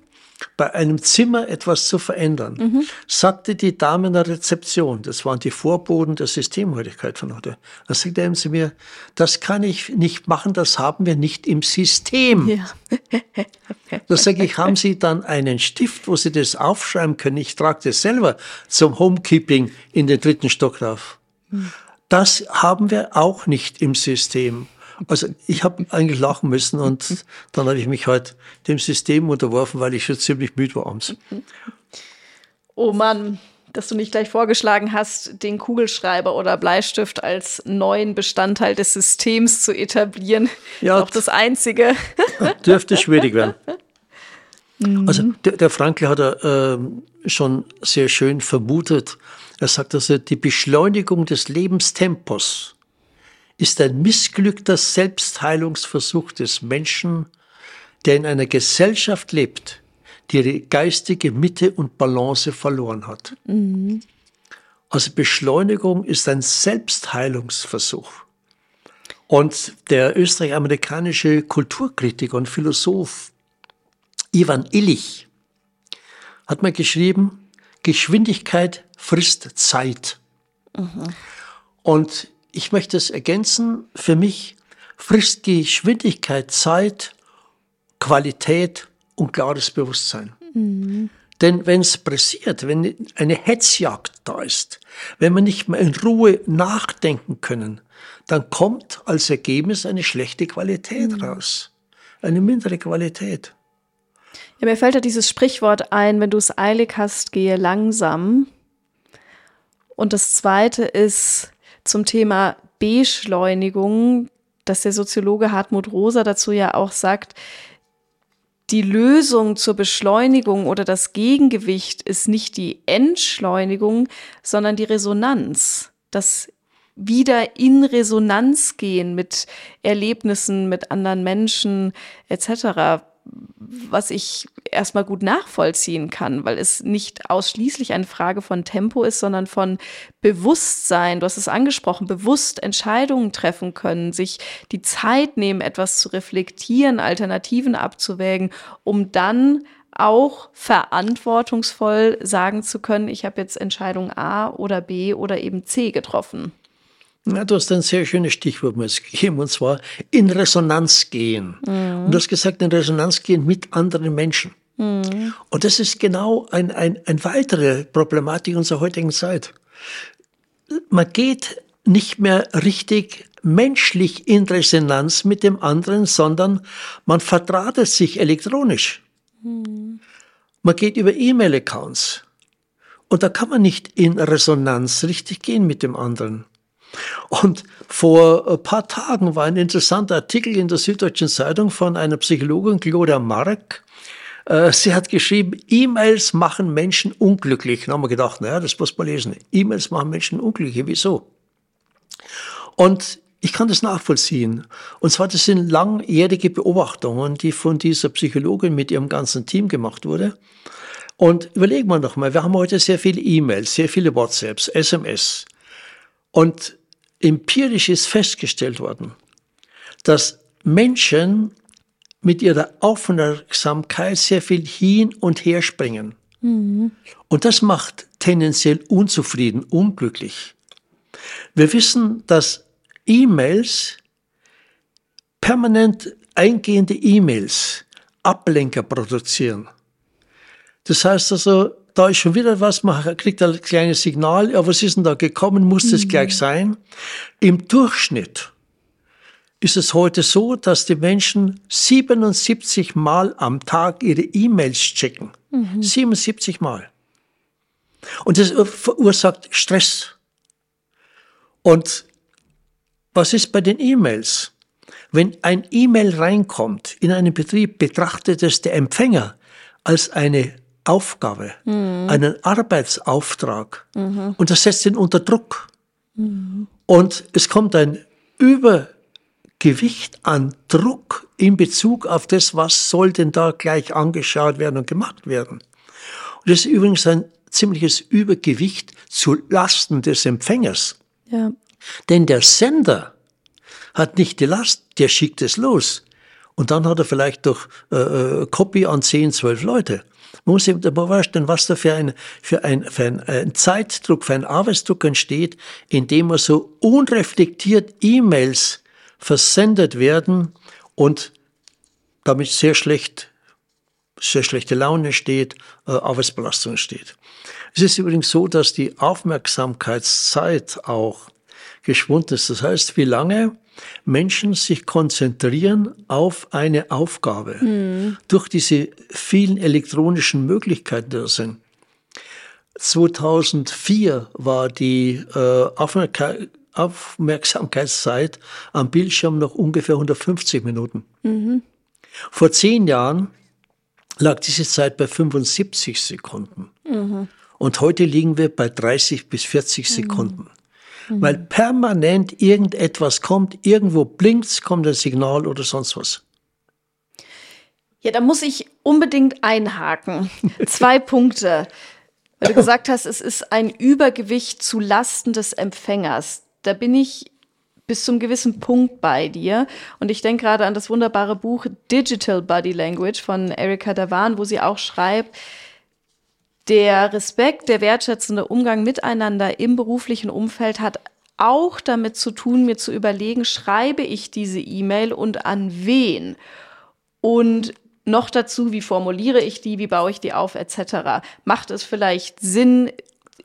Bei einem Zimmer etwas zu verändern. Mhm. Sagte die Dame in der Rezeption, das waren die Vorboten der Systemhörigkeit von heute, dann sagte sie mir, das kann ich nicht machen, das haben wir nicht im System. Ja. da sage ich, haben Sie dann einen Stift, wo Sie das aufschreiben können? Ich trage das selber zum Homekeeping in den dritten Stock rauf. Das haben wir auch nicht im System. Also ich habe eigentlich lachen müssen und dann habe ich mich halt dem System unterworfen, weil ich schon ziemlich müde war abends. Oh Mann, dass du nicht gleich vorgeschlagen hast, den Kugelschreiber oder Bleistift als neuen Bestandteil des Systems zu etablieren. Ja, ist auch das Einzige. Dürfte schwierig werden. Mhm. Also der, der Frankl hat er äh, schon sehr schön vermutet. Er sagt also, die Beschleunigung des Lebenstempos ist ein missglückter Selbstheilungsversuch des Menschen, der in einer Gesellschaft lebt, die ihre geistige Mitte und Balance verloren hat. Mhm. Also Beschleunigung ist ein Selbstheilungsversuch. Und der österreich-amerikanische Kulturkritiker und Philosoph Ivan Illich hat mal geschrieben, Geschwindigkeit frisst Zeit. Mhm. Und ich möchte es ergänzen, für mich frisst Geschwindigkeit Zeit, Qualität und klares Bewusstsein. Mhm. Denn wenn es pressiert, wenn eine Hetzjagd da ist, wenn wir nicht mehr in Ruhe nachdenken können, dann kommt als Ergebnis eine schlechte Qualität mhm. raus, eine mindere Qualität. Ja, mir fällt da dieses Sprichwort ein, wenn du es eilig hast, gehe langsam. Und das zweite ist zum Thema Beschleunigung, dass der Soziologe Hartmut Rosa dazu ja auch sagt, die Lösung zur Beschleunigung oder das Gegengewicht ist nicht die Entschleunigung, sondern die Resonanz. Das wieder in Resonanz gehen mit Erlebnissen, mit anderen Menschen etc was ich erstmal gut nachvollziehen kann, weil es nicht ausschließlich eine Frage von Tempo ist, sondern von Bewusstsein. Du hast es angesprochen, bewusst Entscheidungen treffen können, sich die Zeit nehmen, etwas zu reflektieren, Alternativen abzuwägen, um dann auch verantwortungsvoll sagen zu können, ich habe jetzt Entscheidung A oder B oder eben C getroffen. Ja, du hast ein sehr schönes Stichwort mir gegeben, und zwar in Resonanz gehen. Mhm. Und du hast gesagt, in Resonanz gehen mit anderen Menschen. Mhm. Und das ist genau ein, ein, ein weitere Problematik unserer heutigen Zeit. Man geht nicht mehr richtig menschlich in Resonanz mit dem anderen, sondern man verdrahtet sich elektronisch. Mhm. Man geht über E-Mail-Accounts. Und da kann man nicht in Resonanz richtig gehen mit dem anderen. Und vor ein paar Tagen war ein interessanter Artikel in der Süddeutschen Zeitung von einer Psychologin, Gloria Mark. Äh, sie hat geschrieben, E-Mails machen Menschen unglücklich. Da haben wir gedacht, naja, das muss man lesen. E-Mails machen Menschen unglücklich. Wieso? Und ich kann das nachvollziehen. Und zwar, das sind langjährige Beobachtungen, die von dieser Psychologin mit ihrem ganzen Team gemacht wurde. Und überlegen wir noch mal, wir haben heute sehr viele E-Mails, sehr viele WhatsApps, SMS. Und empirisch ist festgestellt worden, dass Menschen mit ihrer Aufmerksamkeit sehr viel hin und her springen. Mhm. Und das macht tendenziell unzufrieden, unglücklich. Wir wissen, dass E-Mails, permanent eingehende E-Mails, Ablenker produzieren. Das heißt also, da ist schon wieder was, man kriegt ein kleines Signal, ja, was ist denn da gekommen, muss das mhm. gleich sein? Im Durchschnitt ist es heute so, dass die Menschen 77 Mal am Tag ihre E-Mails checken. Mhm. 77 Mal. Und das verursacht Stress. Und was ist bei den E-Mails? Wenn ein E-Mail reinkommt in einen Betrieb, betrachtet es der Empfänger als eine Aufgabe, mhm. einen Arbeitsauftrag. Mhm. Und das setzt ihn unter Druck. Mhm. Und es kommt ein Übergewicht an Druck in Bezug auf das, was soll denn da gleich angeschaut werden und gemacht werden. Und das ist übrigens ein ziemliches Übergewicht zu Lasten des Empfängers. Ja. Denn der Sender hat nicht die Last, der schickt es los. Und dann hat er vielleicht durch äh, äh Copy an 10, 12 Leute. Man muss sich vorstellen, was da für ein, für ein, für ein, ein Zeitdruck, für ein Arbeitsdruck entsteht, indem man so unreflektiert E-Mails versendet werden und damit sehr schlecht, sehr schlechte Laune steht, äh, Arbeitsbelastung steht. Es ist übrigens so, dass die Aufmerksamkeitszeit auch geschwunden ist. Das heißt, wie lange Menschen sich konzentrieren auf eine Aufgabe mhm. durch diese vielen elektronischen Möglichkeiten, die da sind. 2004 war die äh, Aufmerksamkeitszeit am Bildschirm noch ungefähr 150 Minuten. Mhm. Vor zehn Jahren lag diese Zeit bei 75 Sekunden. Mhm. Und heute liegen wir bei 30 bis 40 mhm. Sekunden mhm. weil permanent irgendetwas kommt, irgendwo blinkt, kommt ein Signal oder sonst was. Ja, da muss ich unbedingt einhaken. Zwei Punkte. Weil du gesagt hast, es ist ein Übergewicht zu Lasten des Empfängers. Da bin ich bis zum gewissen Punkt bei dir. Und ich denke gerade an das wunderbare Buch Digital Body Language von Erika Davan, wo sie auch schreibt, der Respekt, der wertschätzende Umgang miteinander im beruflichen Umfeld hat auch damit zu tun, mir zu überlegen, schreibe ich diese E-Mail und an wen? Und noch dazu, wie formuliere ich die, wie baue ich die auf, etc. Macht es vielleicht Sinn,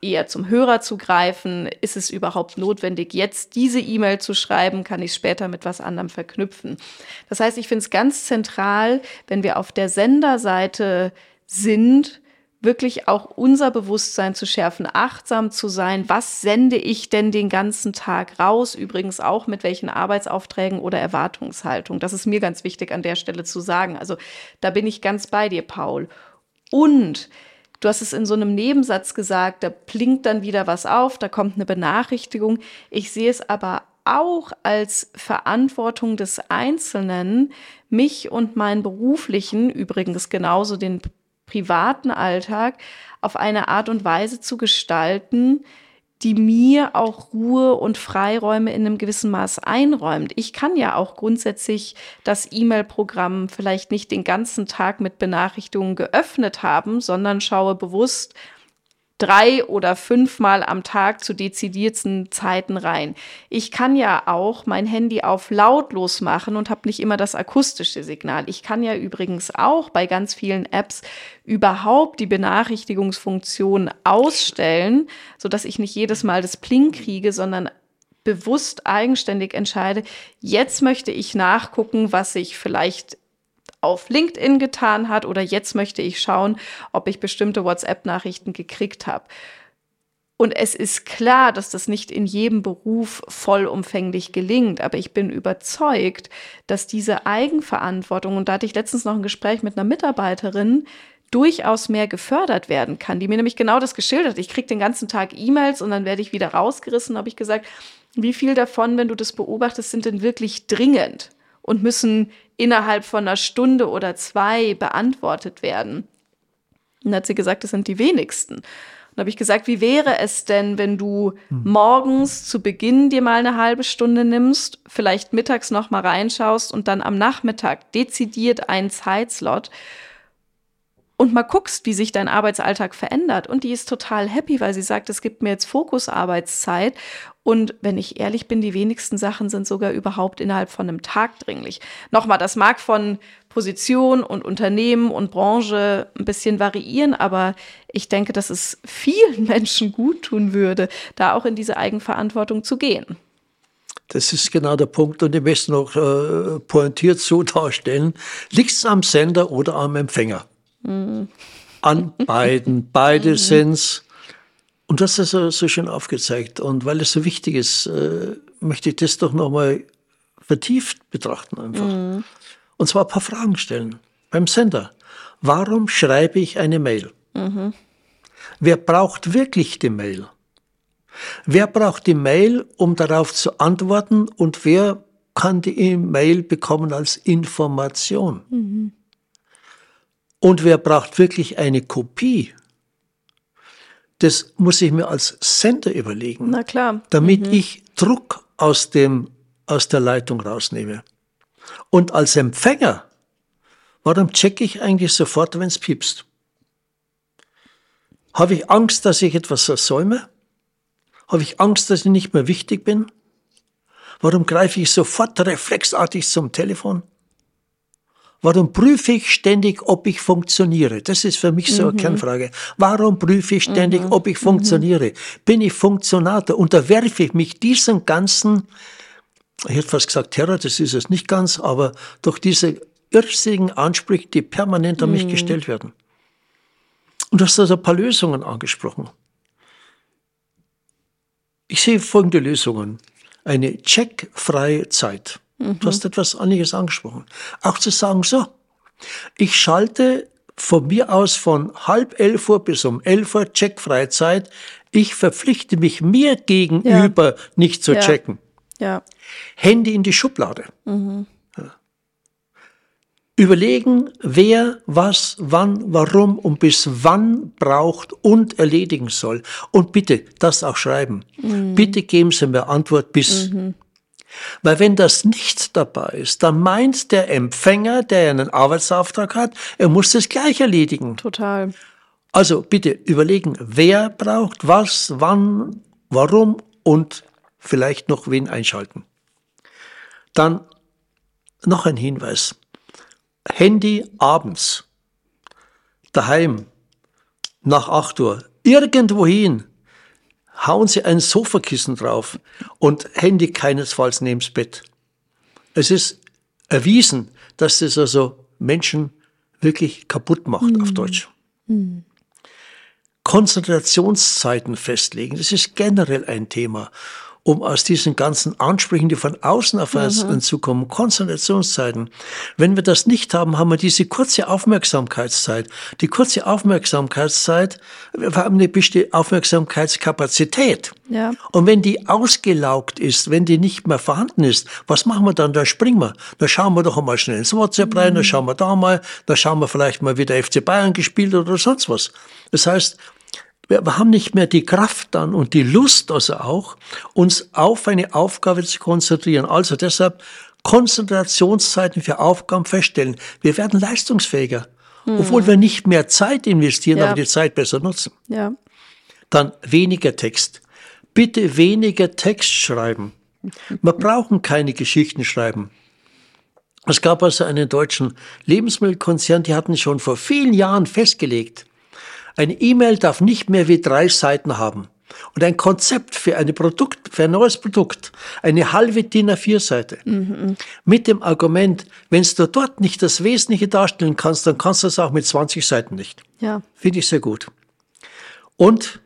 eher zum Hörer zu greifen? Ist es überhaupt notwendig, jetzt diese E-Mail zu schreiben? Kann ich später mit was anderem verknüpfen? Das heißt, ich finde es ganz zentral, wenn wir auf der Senderseite sind, wirklich auch unser Bewusstsein zu schärfen, achtsam zu sein. Was sende ich denn den ganzen Tag raus? Übrigens auch mit welchen Arbeitsaufträgen oder Erwartungshaltung. Das ist mir ganz wichtig an der Stelle zu sagen. Also da bin ich ganz bei dir, Paul. Und du hast es in so einem Nebensatz gesagt, da blinkt dann wieder was auf, da kommt eine Benachrichtigung. Ich sehe es aber auch als Verantwortung des Einzelnen, mich und meinen beruflichen, übrigens genauso den privaten Alltag auf eine Art und Weise zu gestalten, die mir auch Ruhe und Freiräume in einem gewissen Maß einräumt. Ich kann ja auch grundsätzlich das E-Mail-Programm vielleicht nicht den ganzen Tag mit Benachrichtigungen geöffnet haben, sondern schaue bewusst, drei oder fünfmal am Tag zu dezidierten Zeiten rein. Ich kann ja auch mein Handy auf lautlos machen und habe nicht immer das akustische Signal. Ich kann ja übrigens auch bei ganz vielen Apps überhaupt die Benachrichtigungsfunktion ausstellen, so dass ich nicht jedes Mal das Pling kriege, sondern bewusst eigenständig entscheide, jetzt möchte ich nachgucken, was ich vielleicht auf LinkedIn getan hat oder jetzt möchte ich schauen, ob ich bestimmte WhatsApp-Nachrichten gekriegt habe. Und es ist klar, dass das nicht in jedem Beruf vollumfänglich gelingt, aber ich bin überzeugt, dass diese Eigenverantwortung, und da hatte ich letztens noch ein Gespräch mit einer Mitarbeiterin, durchaus mehr gefördert werden kann, die mir nämlich genau das geschildert hat. Ich kriege den ganzen Tag E-Mails und dann werde ich wieder rausgerissen, habe ich gesagt, wie viel davon, wenn du das beobachtest, sind denn wirklich dringend und müssen innerhalb von einer Stunde oder zwei beantwortet werden. Und dann hat sie gesagt, das sind die wenigsten. Und habe ich gesagt, wie wäre es denn, wenn du hm. morgens zu Beginn dir mal eine halbe Stunde nimmst, vielleicht mittags noch mal reinschaust und dann am Nachmittag dezidiert einen Zeitslot und mal guckst, wie sich dein Arbeitsalltag verändert. Und die ist total happy, weil sie sagt, es gibt mir jetzt Fokusarbeitszeit. Und wenn ich ehrlich bin, die wenigsten Sachen sind sogar überhaupt innerhalb von einem Tag dringlich. Nochmal, das mag von Position und Unternehmen und Branche ein bisschen variieren, aber ich denke, dass es vielen Menschen gut tun würde, da auch in diese Eigenverantwortung zu gehen. Das ist genau der Punkt und ich möchte noch äh, pointiert so darstellen, liegt es am Sender oder am Empfänger? An beiden. Beide mhm. sind's. Und das ist so, so schön aufgezeigt. Und weil es so wichtig ist, äh, möchte ich das doch nochmal vertieft betrachten einfach. Mhm. Und zwar ein paar Fragen stellen. Beim Sender. Warum schreibe ich eine Mail? Mhm. Wer braucht wirklich die Mail? Wer braucht die Mail, um darauf zu antworten? Und wer kann die Mail bekommen als Information? Mhm. Und wer braucht wirklich eine Kopie? Das muss ich mir als Sender überlegen. Na klar. Damit mhm. ich Druck aus dem, aus der Leitung rausnehme. Und als Empfänger, warum checke ich eigentlich sofort, wenn es piepst? Habe ich Angst, dass ich etwas versäume? Habe ich Angst, dass ich nicht mehr wichtig bin? Warum greife ich sofort reflexartig zum Telefon? Warum prüfe ich ständig, ob ich funktioniere? Das ist für mich so eine mhm. Kernfrage. Warum prüfe ich ständig, mhm. ob ich funktioniere? Bin ich Funktionator? Unterwerfe ich mich diesen ganzen, ich hätte fast gesagt Terror, das ist es nicht ganz, aber durch diese irrsinnigen Ansprüche, die permanent an mich mhm. gestellt werden. Und du hast also ein paar Lösungen angesprochen. Ich sehe folgende Lösungen. Eine checkfreie Zeit. Mhm. Du hast etwas Einiges angesprochen. Auch zu sagen, so, ich schalte von mir aus von halb elf Uhr bis um elf Uhr Checkfreizeit. Ich verpflichte mich mir gegenüber, ja. nicht zu ja. checken. Ja. Handy in die Schublade. Mhm. Überlegen, wer was, wann, warum und bis wann braucht und erledigen soll. Und bitte das auch schreiben. Mhm. Bitte geben Sie mir Antwort bis. Mhm. Weil wenn das nicht dabei ist, dann meint der Empfänger, der einen Arbeitsauftrag hat, er muss das gleich erledigen. Total. Also bitte überlegen, wer braucht was, wann, warum und vielleicht noch wen einschalten. Dann noch ein Hinweis. Handy abends, daheim, nach 8 Uhr, irgendwohin, hauen Sie ein Sofakissen drauf und Handy keinesfalls neben's Bett. Es ist erwiesen, dass das also Menschen wirklich kaputt macht, mhm. auf Deutsch. Mhm. Konzentrationszeiten festlegen, das ist generell ein Thema um aus diesen ganzen Ansprüchen, die von außen auf uns mhm. zukommen, Konzentrationszeiten. Wenn wir das nicht haben, haben wir diese kurze Aufmerksamkeitszeit. Die kurze Aufmerksamkeitszeit, wir haben eine bestimmte Aufmerksamkeitskapazität. Ja. Und wenn die ausgelaugt ist, wenn die nicht mehr vorhanden ist, was machen wir dann? Da springen wir. Da schauen wir doch einmal schnell ins WhatsApp rein, mhm. da schauen wir da mal, da schauen wir vielleicht mal, wie der FC Bayern gespielt oder sonst was. Das heißt, wir haben nicht mehr die Kraft dann und die Lust also auch, uns auf eine Aufgabe zu konzentrieren. Also deshalb Konzentrationszeiten für Aufgaben feststellen. Wir werden leistungsfähiger, hm. obwohl wir nicht mehr Zeit investieren, ja. aber die Zeit besser nutzen. Ja. Dann weniger Text. Bitte weniger Text schreiben. Wir brauchen keine Geschichten schreiben. Es gab also einen deutschen Lebensmittelkonzern, die hatten schon vor vielen Jahren festgelegt, eine E-Mail darf nicht mehr wie drei Seiten haben. Und ein Konzept für, eine Produkt, für ein neues Produkt, eine halbe DIN A4-Seite. Mhm. Mit dem Argument, wenn du dort nicht das Wesentliche darstellen kannst, dann kannst du es auch mit 20 Seiten nicht. Ja. Finde ich sehr gut. Und,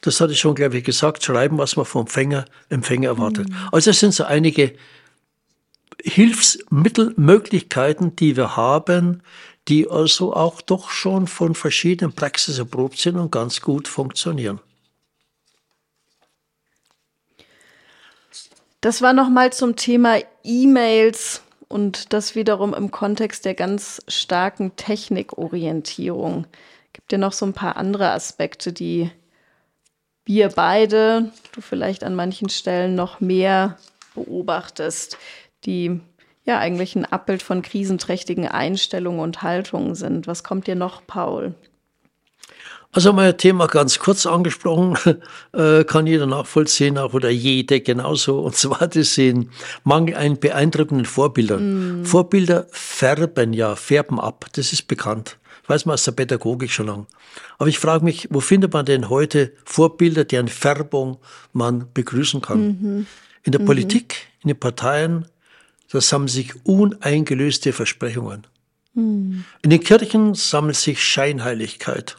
das hatte ich schon, glaube ich, gesagt, schreiben, was man vom Empfänger, Empfänger erwartet. Mhm. Also es sind so einige Hilfsmittelmöglichkeiten, die wir haben, die also auch doch schon von verschiedenen Praxis erprobt sind und ganz gut funktionieren. Das war nochmal zum Thema E-Mails und das wiederum im Kontext der ganz starken Technikorientierung. Gibt ja noch so ein paar andere Aspekte, die wir beide, du vielleicht an manchen Stellen noch mehr beobachtest, die ja eigentlich ein Abbild von krisenträchtigen Einstellungen und Haltungen sind. Was kommt dir noch, Paul? Also mein Thema ganz kurz angesprochen, äh, kann jeder nachvollziehen, auch oder jede genauso. Und zwar das sind Mangel an beeindruckenden Vorbildern. Mm. Vorbilder färben ja, färben ab. Das ist bekannt. Weiß man aus der Pädagogik schon lange. Aber ich frage mich, wo findet man denn heute Vorbilder, deren Färbung man begrüßen kann? Mhm. In der mhm. Politik, in den Parteien, das sammeln sich uneingelöste Versprechungen. Hm. In den Kirchen sammelt sich Scheinheiligkeit.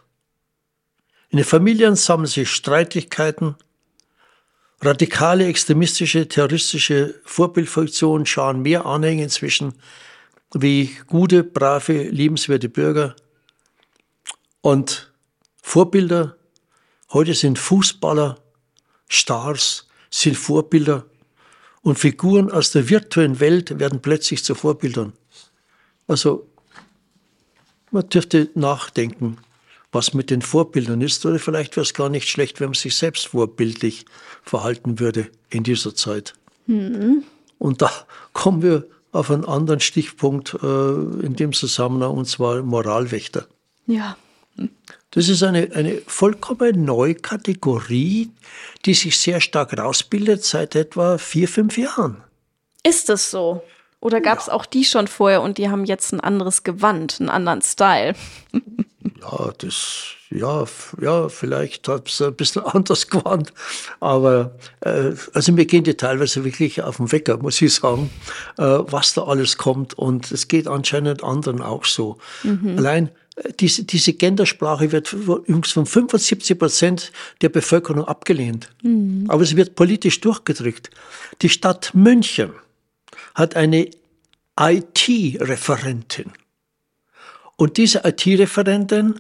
In den Familien sammeln sich Streitigkeiten. Radikale, extremistische, terroristische Vorbildfunktionen schauen mehr Anhänger inzwischen wie gute, brave, liebenswerte Bürger. Und Vorbilder, heute sind Fußballer, Stars, sind Vorbilder und Figuren aus der virtuellen Welt werden plötzlich zu Vorbildern. Also man dürfte nachdenken, was mit den Vorbildern ist, oder vielleicht wäre es gar nicht schlecht, wenn man sich selbst vorbildlich verhalten würde in dieser Zeit. Mhm. Und da kommen wir auf einen anderen Stichpunkt äh, in dem Zusammenhang, und zwar Moralwächter. Ja. Das ist eine, eine vollkommen neue Kategorie, die sich sehr stark rausbildet seit etwa vier, fünf Jahren. Ist es so? Oder gab es ja. auch die schon vorher und die haben jetzt ein anderes Gewand, einen anderen Style? ja, das, ja, ja, vielleicht hat es ein bisschen anders gewandt. Aber äh, also mir gehen die teilweise wirklich auf den Wecker, muss ich sagen, äh, was da alles kommt. Und es geht anscheinend anderen auch so. Mhm. Allein diese, diese Gendersprache wird übrigens von 75 Prozent der Bevölkerung abgelehnt. Mhm. Aber es wird politisch durchgedrückt. Die Stadt München hat eine IT-Referentin. Und diese IT-Referentin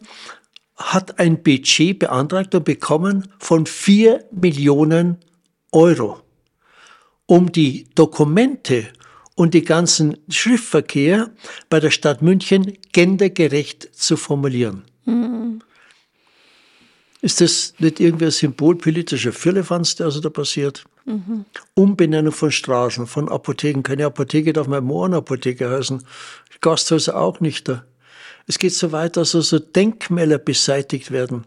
hat ein Budget beantragt und bekommen von vier Millionen Euro, um die Dokumente und die ganzen Schriftverkehr bei der Stadt München gendergerecht zu formulieren. Mhm. Ist das nicht irgendwie ein symbolpolitischer Firlefanz, der also da passiert? Mhm. Umbenennung von Straßen, von Apotheken. Keine Apotheke darf mehr Mohrenapotheke heißen. Gasthäuser auch nicht da. Es geht so weit, dass also Denkmäler beseitigt werden.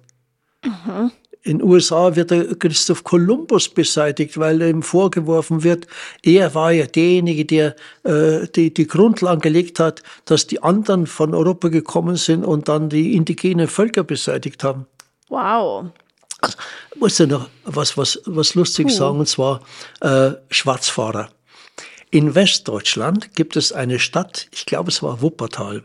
Mhm. In den USA wird der Christoph Kolumbus beseitigt, weil ihm vorgeworfen wird, er war ja derjenige, der äh, die, die Grundlagen gelegt hat, dass die anderen von Europa gekommen sind und dann die indigenen Völker beseitigt haben. Wow. Also, ich muss ja noch was, was, was lustig cool. sagen, und zwar äh, Schwarzfahrer. In Westdeutschland gibt es eine Stadt, ich glaube es war Wuppertal.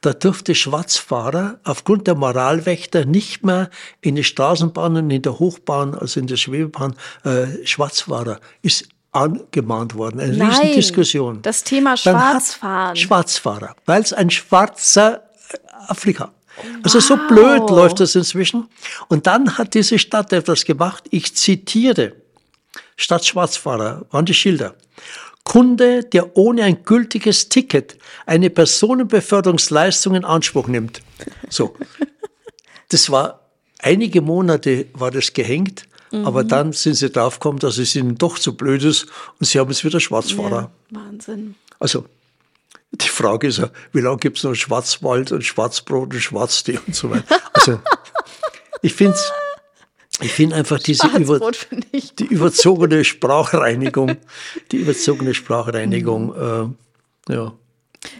Da dürfte Schwarzfahrer aufgrund der Moralwächter nicht mehr in die Straßenbahnen, in der Hochbahn, also in der Schwebebahn, äh, Schwarzfahrer ist angemahnt worden. Eine Nein, Riesendiskussion. Das Thema Schwarzfahren. Schwarzfahrer, weil es ein schwarzer äh, Afrika. Also wow. so blöd läuft das inzwischen. Und dann hat diese Stadt etwas gemacht. Ich zitiere. Stadt Schwarzfahrer waren die Schilder. Kunde, der ohne ein gültiges Ticket eine Personenbeförderungsleistung in Anspruch nimmt. So. Das war Einige Monate war das gehängt, mhm. aber dann sind sie draufgekommen, dass es ihnen doch zu blöd ist und sie haben es wieder Schwarzfahrer. Ja, Wahnsinn. Also die Frage ist ja, wie lange gibt es noch Schwarzwald und Schwarzbrot und Schwarztee und so weiter. Also ich finde ich finde einfach diese über, die überzogene Sprachreinigung, die überzogene Sprachreinigung, äh, ja.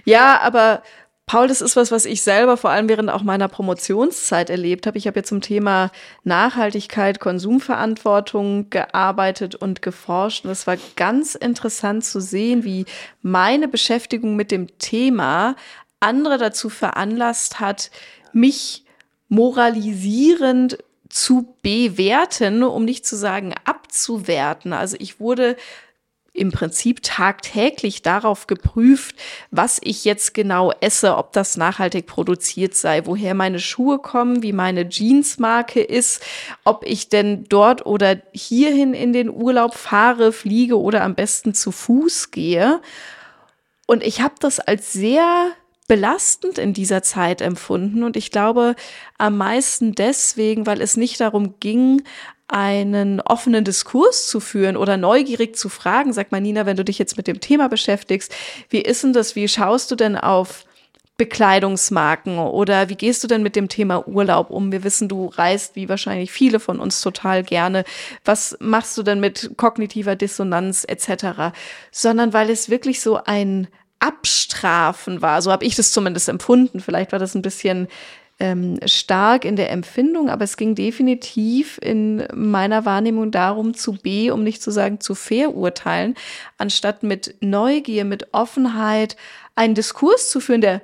Ja, aber Paul, das ist was, was ich selber vor allem während auch meiner Promotionszeit erlebt habe. Ich habe ja zum Thema Nachhaltigkeit, Konsumverantwortung gearbeitet und geforscht. Und es war ganz interessant zu sehen, wie meine Beschäftigung mit dem Thema andere dazu veranlasst hat, mich moralisierend zu bewerten, um nicht zu sagen abzuwerten. Also ich wurde im Prinzip tagtäglich darauf geprüft, was ich jetzt genau esse, ob das nachhaltig produziert sei, woher meine Schuhe kommen, wie meine Jeansmarke ist, ob ich denn dort oder hierhin in den Urlaub fahre, fliege oder am besten zu Fuß gehe. Und ich habe das als sehr belastend in dieser Zeit empfunden und ich glaube am meisten deswegen, weil es nicht darum ging, einen offenen Diskurs zu führen oder neugierig zu fragen. Sag mal, Nina, wenn du dich jetzt mit dem Thema beschäftigst, wie ist denn das? Wie schaust du denn auf Bekleidungsmarken oder wie gehst du denn mit dem Thema Urlaub um? Wir wissen, du reist wie wahrscheinlich viele von uns total gerne. Was machst du denn mit kognitiver Dissonanz etc.? Sondern weil es wirklich so ein Abstrafen war. So habe ich das zumindest empfunden. Vielleicht war das ein bisschen ähm, stark in der Empfindung, aber es ging definitiv in meiner Wahrnehmung darum, zu B, um nicht zu sagen zu verurteilen, anstatt mit Neugier, mit Offenheit einen Diskurs zu führen, der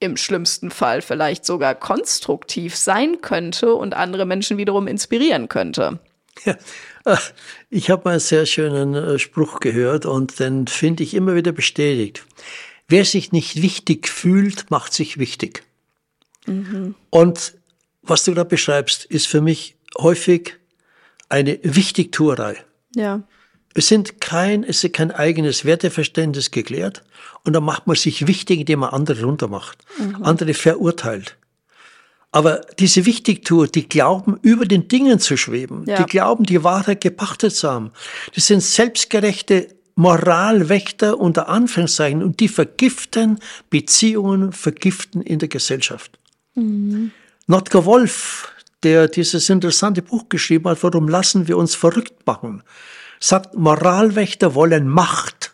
im schlimmsten Fall vielleicht sogar konstruktiv sein könnte und andere Menschen wiederum inspirieren könnte. Ja, äh, ich habe mal einen sehr schönen äh, Spruch gehört und den finde ich immer wieder bestätigt. Wer sich nicht wichtig fühlt, macht sich wichtig. Mhm. Und was du da beschreibst, ist für mich häufig eine Wichtigtuerei. Ja. Es sind kein, es ist kein eigenes Werteverständnis geklärt und dann macht man sich wichtig, indem man andere runtermacht, mhm. andere verurteilt. Aber diese Wichtigtour, die glauben, über den Dingen zu schweben, ja. die glauben, die Wahrheit gepachtet zu haben. Das sind selbstgerechte Moralwächter unter Anführungszeichen und die vergiften Beziehungen, vergiften in der Gesellschaft. Mhm. Notker Wolf, der dieses interessante Buch geschrieben hat, warum lassen wir uns verrückt machen, sagt, Moralwächter wollen Macht.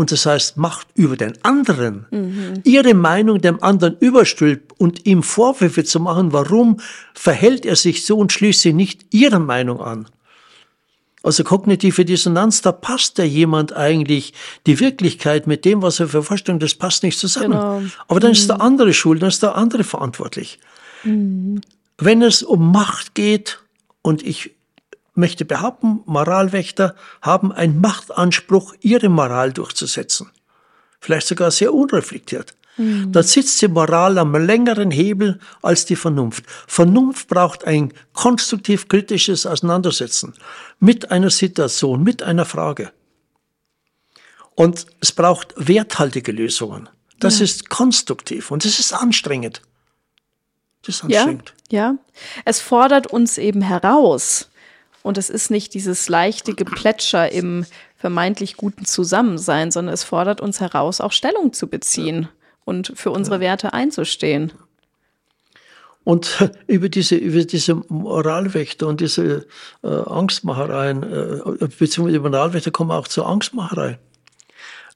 Und das heißt Macht über den anderen. Mhm. Ihre Meinung dem anderen überstülpt und ihm Vorwürfe zu machen, warum verhält er sich so und schließt sie nicht ihrer Meinung an. Also kognitive Dissonanz, da passt ja jemand eigentlich die Wirklichkeit mit dem, was er für Vorstellungen, das passt nicht zusammen. Genau. Aber dann mhm. ist der andere schuld, dann ist der andere verantwortlich. Mhm. Wenn es um Macht geht, und ich möchte behaupten, Moralwächter haben einen Machtanspruch, ihre Moral durchzusetzen. Vielleicht sogar sehr unreflektiert. Mhm. Da sitzt die Moral am längeren Hebel als die Vernunft. Vernunft braucht ein konstruktiv kritisches Auseinandersetzen mit einer Situation, mit einer Frage. Und es braucht werthaltige Lösungen. Das ja. ist konstruktiv und das ist anstrengend. Das ist anstrengend. Ja, ja. Es fordert uns eben heraus. Und es ist nicht dieses leichte Geplätscher im vermeintlich guten Zusammensein, sondern es fordert uns heraus, auch Stellung zu beziehen und für unsere Werte einzustehen. Und über diese, über diese Moralwächter und diese äh, Angstmachereien, äh, beziehungsweise die Moralwächter kommen auch zur Angstmacherei.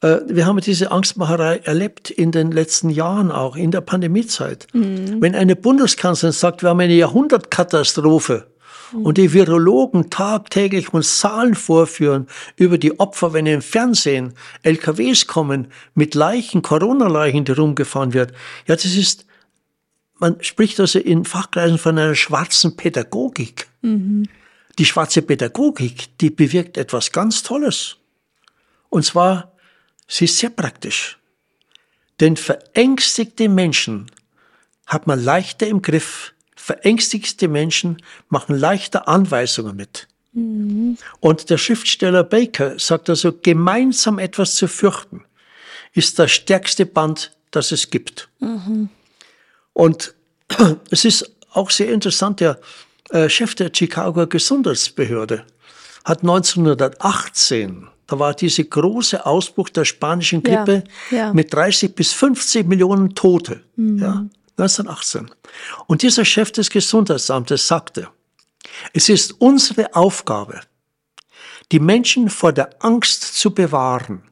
Äh, wir haben diese Angstmacherei erlebt in den letzten Jahren auch, in der Pandemiezeit. Mhm. Wenn eine Bundeskanzlerin sagt, wir haben eine Jahrhundertkatastrophe, und die Virologen tagtäglich uns Zahlen vorführen über die Opfer, wenn im Fernsehen LKWs kommen mit Leichen, Corona-Leichen, die rumgefahren wird. Ja, das ist, man spricht also in Fachkreisen von einer schwarzen Pädagogik. Mhm. Die schwarze Pädagogik, die bewirkt etwas ganz Tolles. Und zwar, sie ist sehr praktisch. Denn verängstigte Menschen hat man leichter im Griff verängstigte Menschen machen leichter Anweisungen mit. Mhm. Und der Schriftsteller Baker sagt also, gemeinsam etwas zu fürchten ist das stärkste Band, das es gibt. Mhm. Und es ist auch sehr interessant, der äh, Chef der Chicago Gesundheitsbehörde hat 1918 da war dieser große Ausbruch der spanischen Grippe ja, ja. mit 30 bis 50 Millionen Tote. Mhm. Ja, 1918. Und dieser Chef des Gesundheitsamtes sagte, es ist unsere Aufgabe, die Menschen vor der Angst zu bewahren.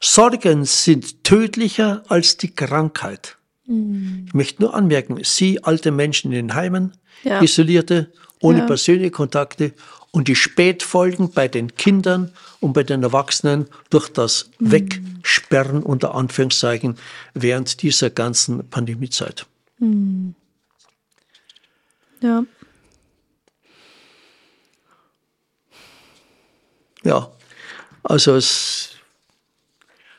Sorgen sind tödlicher als die Krankheit. Mhm. Ich möchte nur anmerken, Sie alte Menschen in den Heimen, ja. Isolierte, ohne ja. persönliche Kontakte und die Spätfolgen bei den Kindern und bei den Erwachsenen durch das mhm. Wegsperren unter Anführungszeichen während dieser ganzen Pandemiezeit. Mhm. Ja. Ja, also es,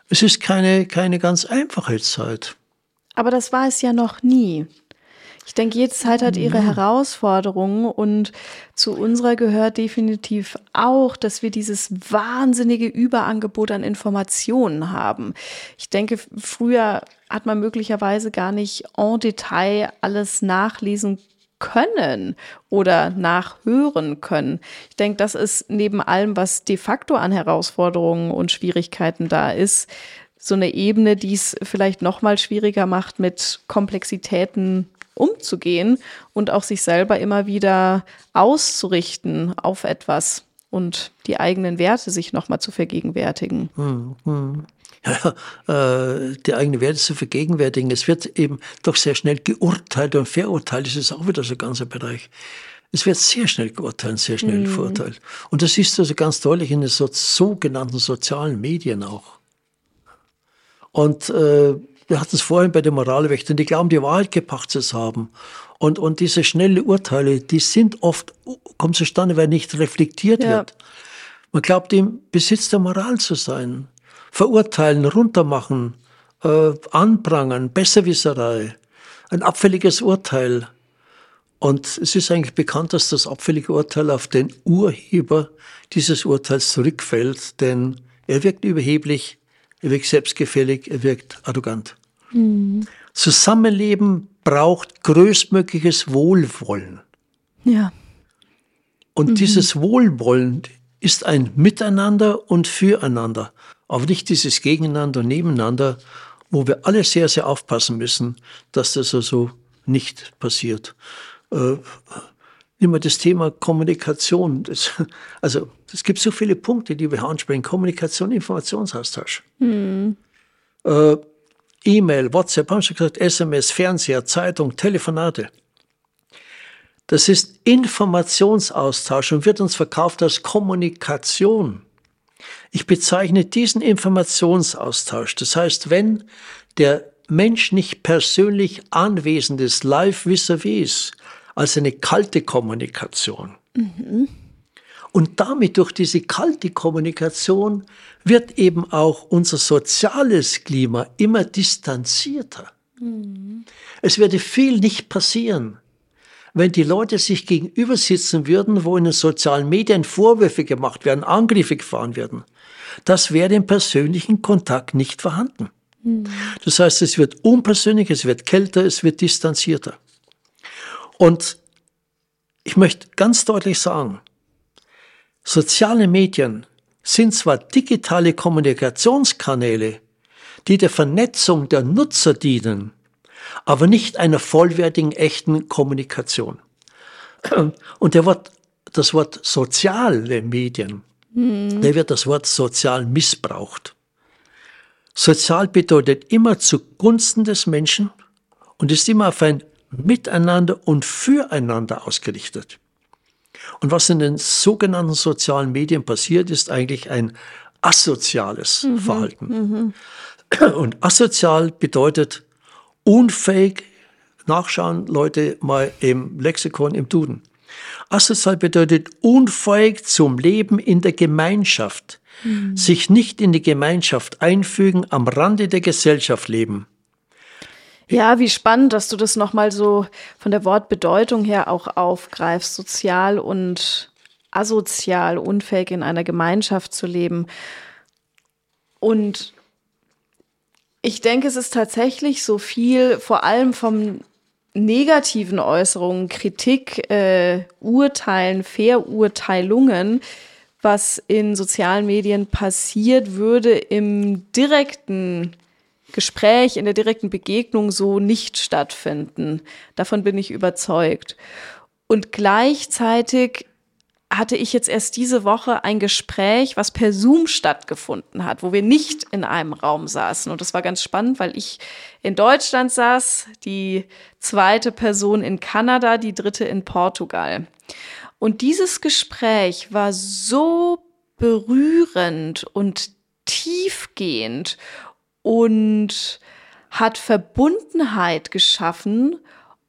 es ist keine, keine ganz einfache Zeit. Aber das war es ja noch nie. Ich denke, jede Zeit hat ihre Herausforderungen und zu unserer gehört definitiv auch, dass wir dieses wahnsinnige Überangebot an Informationen haben. Ich denke, früher hat man möglicherweise gar nicht en Detail alles nachlesen können oder nachhören können. Ich denke, das ist neben allem, was de facto an Herausforderungen und Schwierigkeiten da ist, so eine Ebene, die es vielleicht noch mal schwieriger macht, mit Komplexitäten umzugehen und auch sich selber immer wieder auszurichten auf etwas und die eigenen Werte sich nochmal zu vergegenwärtigen. Hm, hm. Ja, äh, die eigenen Werte zu vergegenwärtigen. Es wird eben doch sehr schnell geurteilt und verurteilt. Das ist auch wieder so ein ganzer Bereich. Es wird sehr schnell geurteilt, sehr schnell mhm. verurteilt. Und das ist also ganz deutlich in den so, sogenannten sozialen Medien auch. Und äh, wir hatten es vorhin bei den Moralwächtern, die glauben, die Wahrheit gepachtet zu haben. Und, und diese schnelle Urteile, die sind oft, kommen zustande, weil nicht reflektiert ja. wird. Man glaubt, im Besitz der Moral zu sein. Verurteilen, runtermachen, äh, anprangern, Besserwisserei, ein abfälliges Urteil. Und es ist eigentlich bekannt, dass das abfällige Urteil auf den Urheber dieses Urteils zurückfällt, denn er wirkt überheblich, er wirkt selbstgefällig, er wirkt arrogant. Mhm. Zusammenleben braucht größtmögliches Wohlwollen. Ja. Und mhm. dieses Wohlwollen ist ein Miteinander und Füreinander, aber nicht dieses Gegeneinander und Nebeneinander, wo wir alle sehr, sehr aufpassen müssen, dass das also nicht passiert. Äh, Immer das Thema Kommunikation. Das, also es gibt so viele Punkte, die wir ansprechen. Kommunikation, Informationsaustausch. Mhm. Äh, E-Mail, WhatsApp, haben schon gesagt, SMS, Fernseher, Zeitung, Telefonate. Das ist Informationsaustausch und wird uns verkauft als Kommunikation. Ich bezeichne diesen Informationsaustausch. Das heißt, wenn der Mensch nicht persönlich anwesend ist, live vis-à-vis, -vis, als eine kalte Kommunikation. Mhm. Und damit durch diese kalte Kommunikation wird eben auch unser soziales Klima immer distanzierter. Mhm. Es würde viel nicht passieren, wenn die Leute sich gegenüber sitzen würden, wo in den sozialen Medien Vorwürfe gemacht werden, Angriffe gefahren werden. Das wäre im persönlichen Kontakt nicht vorhanden. Das heißt, es wird unpersönlich, es wird kälter, es wird distanzierter. Und ich möchte ganz deutlich sagen, soziale Medien sind zwar digitale Kommunikationskanäle, die der Vernetzung der Nutzer dienen, aber nicht einer vollwertigen, echten Kommunikation. Und der Wort, das Wort soziale Medien, mhm. der wird das Wort sozial missbraucht. Sozial bedeutet immer zugunsten des Menschen und ist immer auf ein miteinander und füreinander ausgerichtet. Und was in den sogenannten sozialen Medien passiert, ist eigentlich ein asoziales mhm, Verhalten. Mhm. Und asozial bedeutet unfähig, nachschauen Leute mal im Lexikon, im Duden. Asozial bedeutet unfähig zum Leben in der Gemeinschaft, mhm. sich nicht in die Gemeinschaft einfügen, am Rande der Gesellschaft leben. Ja, wie spannend, dass du das nochmal so von der Wortbedeutung her auch aufgreifst, sozial und asozial, unfähig in einer Gemeinschaft zu leben. Und ich denke, es ist tatsächlich so viel, vor allem vom negativen Äußerungen, Kritik, äh, Urteilen, Verurteilungen, was in sozialen Medien passiert, würde im direkten Gespräch, in der direkten Begegnung so nicht stattfinden. Davon bin ich überzeugt. Und gleichzeitig hatte ich jetzt erst diese Woche ein Gespräch, was per Zoom stattgefunden hat, wo wir nicht in einem Raum saßen. Und das war ganz spannend, weil ich in Deutschland saß, die zweite Person in Kanada, die dritte in Portugal. Und dieses Gespräch war so berührend und tiefgehend und hat Verbundenheit geschaffen,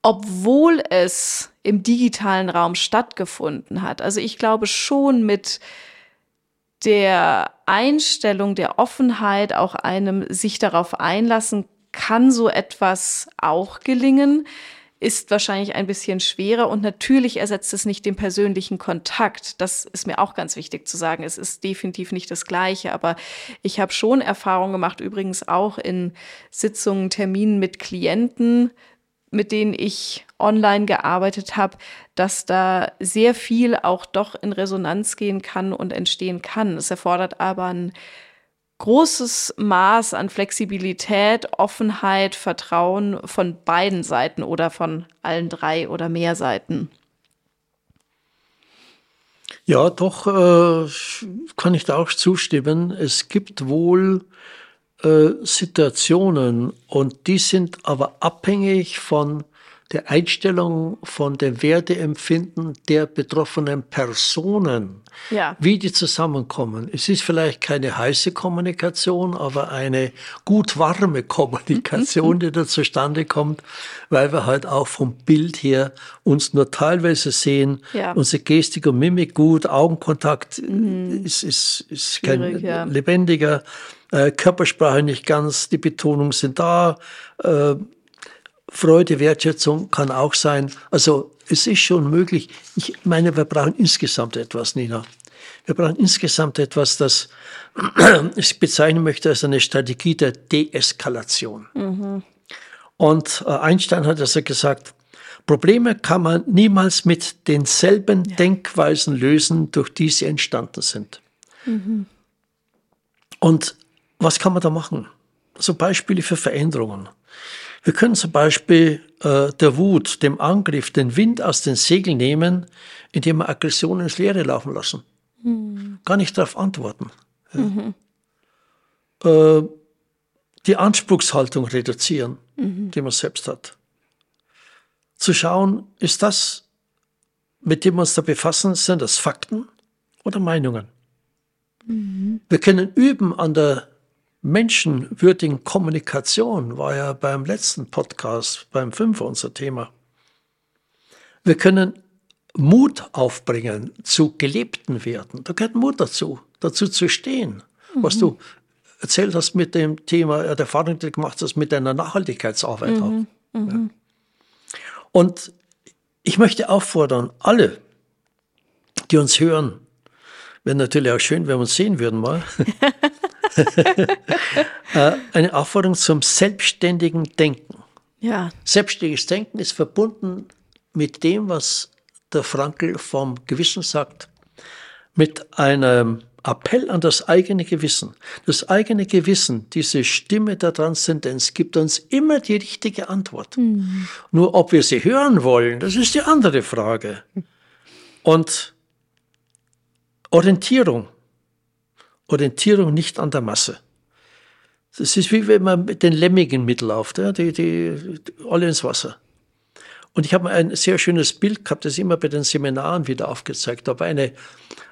obwohl es im digitalen Raum stattgefunden hat. Also ich glaube schon mit der Einstellung der Offenheit, auch einem sich darauf einlassen, kann so etwas auch gelingen ist wahrscheinlich ein bisschen schwerer und natürlich ersetzt es nicht den persönlichen Kontakt. Das ist mir auch ganz wichtig zu sagen. Es ist definitiv nicht das Gleiche, aber ich habe schon Erfahrungen gemacht, übrigens auch in Sitzungen, Terminen mit Klienten, mit denen ich online gearbeitet habe, dass da sehr viel auch doch in Resonanz gehen kann und entstehen kann. Es erfordert aber ein großes Maß an Flexibilität, Offenheit, Vertrauen von beiden Seiten oder von allen drei oder mehr Seiten. Ja, doch äh, kann ich da auch zustimmen. Es gibt wohl äh, Situationen und die sind aber abhängig von der Einstellung von dem Werteempfinden der betroffenen Personen, ja. wie die zusammenkommen. Es ist vielleicht keine heiße Kommunikation, aber eine gut warme Kommunikation, die da zustande kommt, weil wir halt auch vom Bild her uns nur teilweise sehen, ja. unsere Gestik und Mimik gut, Augenkontakt mhm. ist, ist, ist kein ja. lebendiger, äh, Körpersprache nicht ganz, die Betonungen sind da, äh, Freude, Wertschätzung kann auch sein. Also es ist schon möglich. Ich meine, wir brauchen insgesamt etwas, Nina. Wir brauchen insgesamt etwas, das ich bezeichnen möchte als eine Strategie der Deeskalation. Mhm. Und äh, Einstein hat also gesagt, Probleme kann man niemals mit denselben ja. Denkweisen lösen, durch die sie entstanden sind. Mhm. Und was kann man da machen? So Beispiele für Veränderungen. Wir können zum Beispiel äh, der Wut, dem Angriff, den Wind aus den Segeln nehmen, indem wir Aggression ins Leere laufen lassen. Mhm. Gar nicht darauf antworten. Ja. Mhm. Äh, die Anspruchshaltung reduzieren, mhm. die man selbst hat. Zu schauen, ist das, mit dem wir uns da befassen, sind das Fakten oder Meinungen? Mhm. Wir können üben an der menschenwürdigen Kommunikation war ja beim letzten Podcast, beim Fünfer unser Thema. Wir können Mut aufbringen zu gelebten Werten. Da gehört Mut dazu, dazu zu stehen. Mhm. Was du erzählt hast mit dem Thema, der Erfahrung, die du gemacht hast mit deiner Nachhaltigkeitsarbeit. Mhm. Mhm. Ja. Und ich möchte auffordern, alle, die uns hören, wäre natürlich auch schön, wenn wir uns sehen würden mal. Äh, eine Aufforderung zum selbstständigen Denken. Ja. Selbstständiges Denken ist verbunden mit dem, was der Frankel vom Gewissen sagt, mit einem Appell an das eigene Gewissen. Das eigene Gewissen, diese Stimme der Transzendenz, gibt uns immer die richtige Antwort. Mhm. Nur ob wir sie hören wollen, das ist die andere Frage. Und Orientierung Orientierung nicht an der Masse. Das ist wie wenn man mit den Lemmigen mitläuft, ja, die, die, alle ins Wasser. Und ich habe ein sehr schönes Bild gehabt, das ich immer bei den Seminaren wieder aufgezeigt habe. Eine,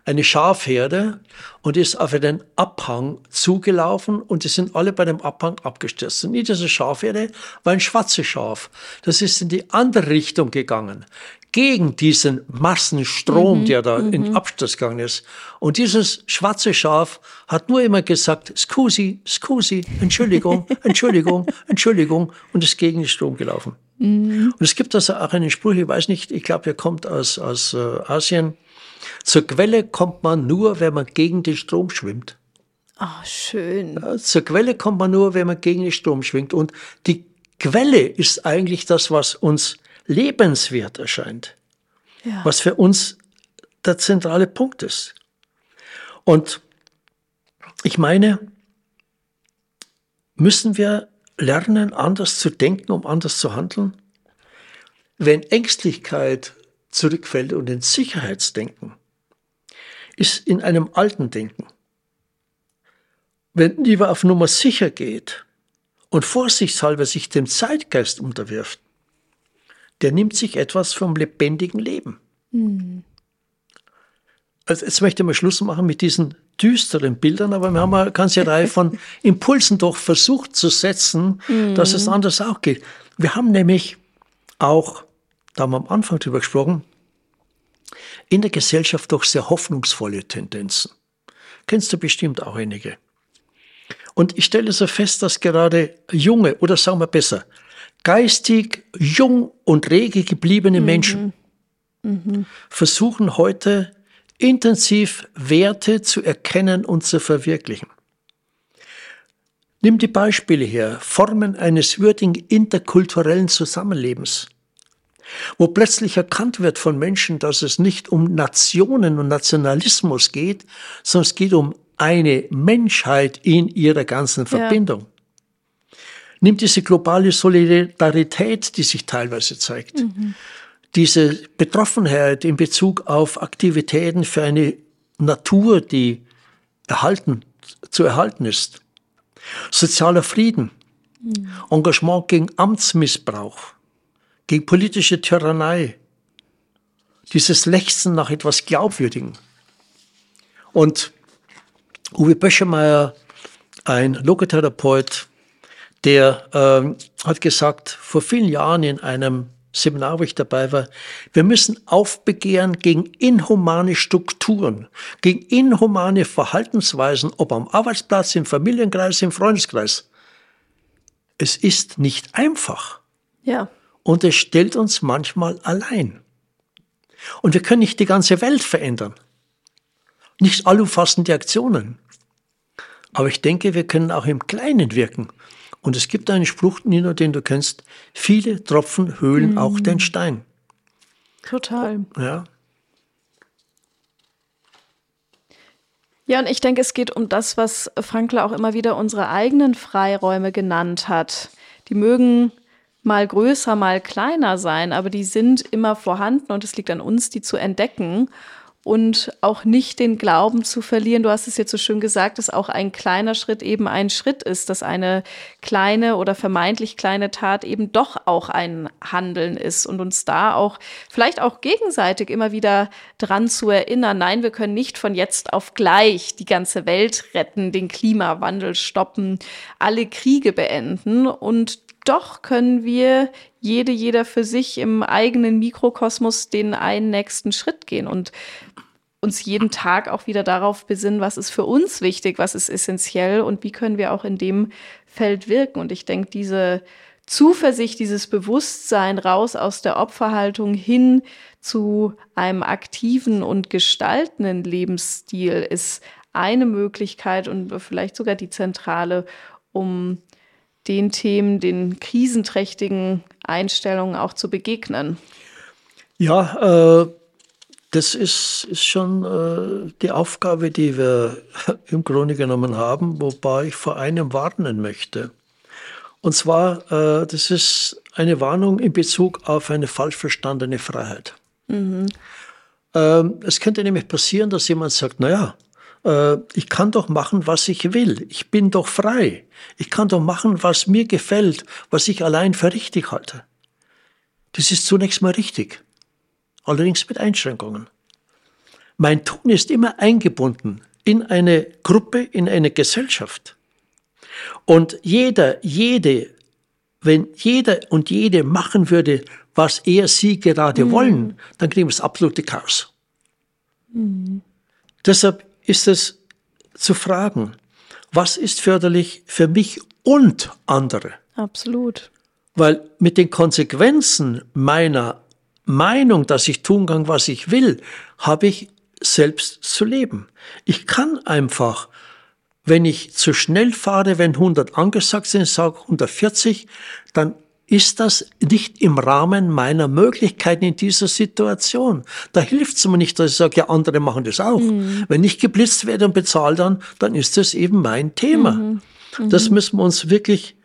eine Schafherde und ist auf einen Abhang zugelaufen und die sind alle bei dem Abhang abgestürzt. Und nicht diese Schafherde war ein schwarzes Schaf. Das ist in die andere Richtung gegangen gegen diesen Massenstrom, mhm, der da mhm. in Absturz gegangen ist. Und dieses schwarze Schaf hat nur immer gesagt, scusi, scusi, Entschuldigung, Entschuldigung, Entschuldigung und ist gegen den Strom gelaufen. Mhm. Und es gibt also auch einen Spruch, ich weiß nicht, ich glaube, er kommt aus, aus äh, Asien. Zur Quelle kommt man nur, wenn man gegen den Strom schwimmt. Ah, oh, schön. Ja, zur Quelle kommt man nur, wenn man gegen den Strom schwimmt. Und die Quelle ist eigentlich das, was uns lebenswert erscheint. Ja. Was für uns der zentrale Punkt ist. Und ich meine, müssen wir lernen, anders zu denken, um anders zu handeln? Wenn Ängstlichkeit zurückfällt und in Sicherheitsdenken, ist in einem alten Denken. Wenn lieber auf Nummer sicher geht und vorsichtshalber sich dem Zeitgeist unterwirft, der nimmt sich etwas vom lebendigen Leben. Mhm. Also jetzt möchte ich mal Schluss machen mit diesen düsteren Bildern, aber wir haben eine ganze Reihe von Impulsen doch versucht zu setzen, mhm. dass es anders auch geht. Wir haben nämlich auch, da haben wir am Anfang drüber gesprochen, in der Gesellschaft doch sehr hoffnungsvolle Tendenzen. Kennst du bestimmt auch einige. Und ich stelle so fest, dass gerade junge, oder sagen wir besser, geistig jung und rege gebliebene mhm. Menschen mhm. versuchen heute intensiv Werte zu erkennen und zu verwirklichen. Nimm die Beispiele her, Formen eines würdigen interkulturellen Zusammenlebens, wo plötzlich erkannt wird von Menschen, dass es nicht um Nationen und Nationalismus geht, sondern es geht um eine Menschheit in ihrer ganzen Verbindung. Ja. Nimm diese globale Solidarität, die sich teilweise zeigt. Mhm diese Betroffenheit in Bezug auf Aktivitäten für eine Natur, die erhalten, zu erhalten ist. Sozialer Frieden, mhm. Engagement gegen Amtsmissbrauch, gegen politische Tyrannei, dieses Lechzen nach etwas Glaubwürdigen. Und Uwe Böschemeyer, ein Logotherapeut, der äh, hat gesagt, vor vielen Jahren in einem Seminar, wo ich dabei war, wir müssen aufbegehren gegen inhumane Strukturen, gegen inhumane Verhaltensweisen, ob am Arbeitsplatz, im Familienkreis, im Freundeskreis. Es ist nicht einfach. Ja. Und es stellt uns manchmal allein. Und wir können nicht die ganze Welt verändern. Nicht allumfassende Aktionen. Aber ich denke, wir können auch im Kleinen wirken. Und es gibt einen Spruch, Nino, den du kennst, viele Tropfen höhlen mhm. auch den Stein. Total. Ja. Ja, und ich denke, es geht um das, was Frankler auch immer wieder unsere eigenen Freiräume genannt hat. Die mögen mal größer, mal kleiner sein, aber die sind immer vorhanden und es liegt an uns, die zu entdecken und auch nicht den Glauben zu verlieren. Du hast es jetzt so schön gesagt, dass auch ein kleiner Schritt eben ein Schritt ist, dass eine kleine oder vermeintlich kleine Tat eben doch auch ein Handeln ist und uns da auch vielleicht auch gegenseitig immer wieder dran zu erinnern. Nein, wir können nicht von jetzt auf gleich die ganze Welt retten, den Klimawandel stoppen, alle Kriege beenden und doch können wir jede, jeder für sich im eigenen Mikrokosmos den einen nächsten Schritt gehen und uns jeden Tag auch wieder darauf besinnen, was ist für uns wichtig, was ist essentiell und wie können wir auch in dem Feld wirken. Und ich denke, diese Zuversicht, dieses Bewusstsein raus aus der Opferhaltung hin zu einem aktiven und gestaltenden Lebensstil ist eine Möglichkeit und vielleicht sogar die zentrale, um den Themen, den krisenträchtigen Einstellungen auch zu begegnen? Ja, äh, das ist, ist schon äh, die Aufgabe, die wir im Grunde genommen haben, wobei ich vor einem warnen möchte. Und zwar, äh, das ist eine Warnung in Bezug auf eine falsch verstandene Freiheit. Mhm. Ähm, es könnte nämlich passieren, dass jemand sagt, naja, äh, ich kann doch machen, was ich will. Ich bin doch frei. Ich kann doch machen, was mir gefällt, was ich allein für richtig halte. Das ist zunächst mal richtig. Allerdings mit Einschränkungen. Mein Tun ist immer eingebunden in eine Gruppe, in eine Gesellschaft. Und jeder, jede, wenn jeder und jede machen würde, was er, sie gerade mhm. wollen, dann kriegen wir das absolute Chaos. Mhm. Deshalb ist es zu fragen, was ist förderlich für mich und andere? Absolut. Weil mit den Konsequenzen meiner Meinung, dass ich tun kann, was ich will, habe ich selbst zu leben. Ich kann einfach, wenn ich zu schnell fahre, wenn 100 angesagt sind, sage 140, dann ist das nicht im Rahmen meiner Möglichkeiten in dieser Situation. Da hilft es mir nicht, dass ich sage, ja, andere machen das auch. Mhm. Wenn ich geblitzt werde und bezahlt dann, dann ist das eben mein Thema. Mhm. Mhm. Das müssen wir uns wirklich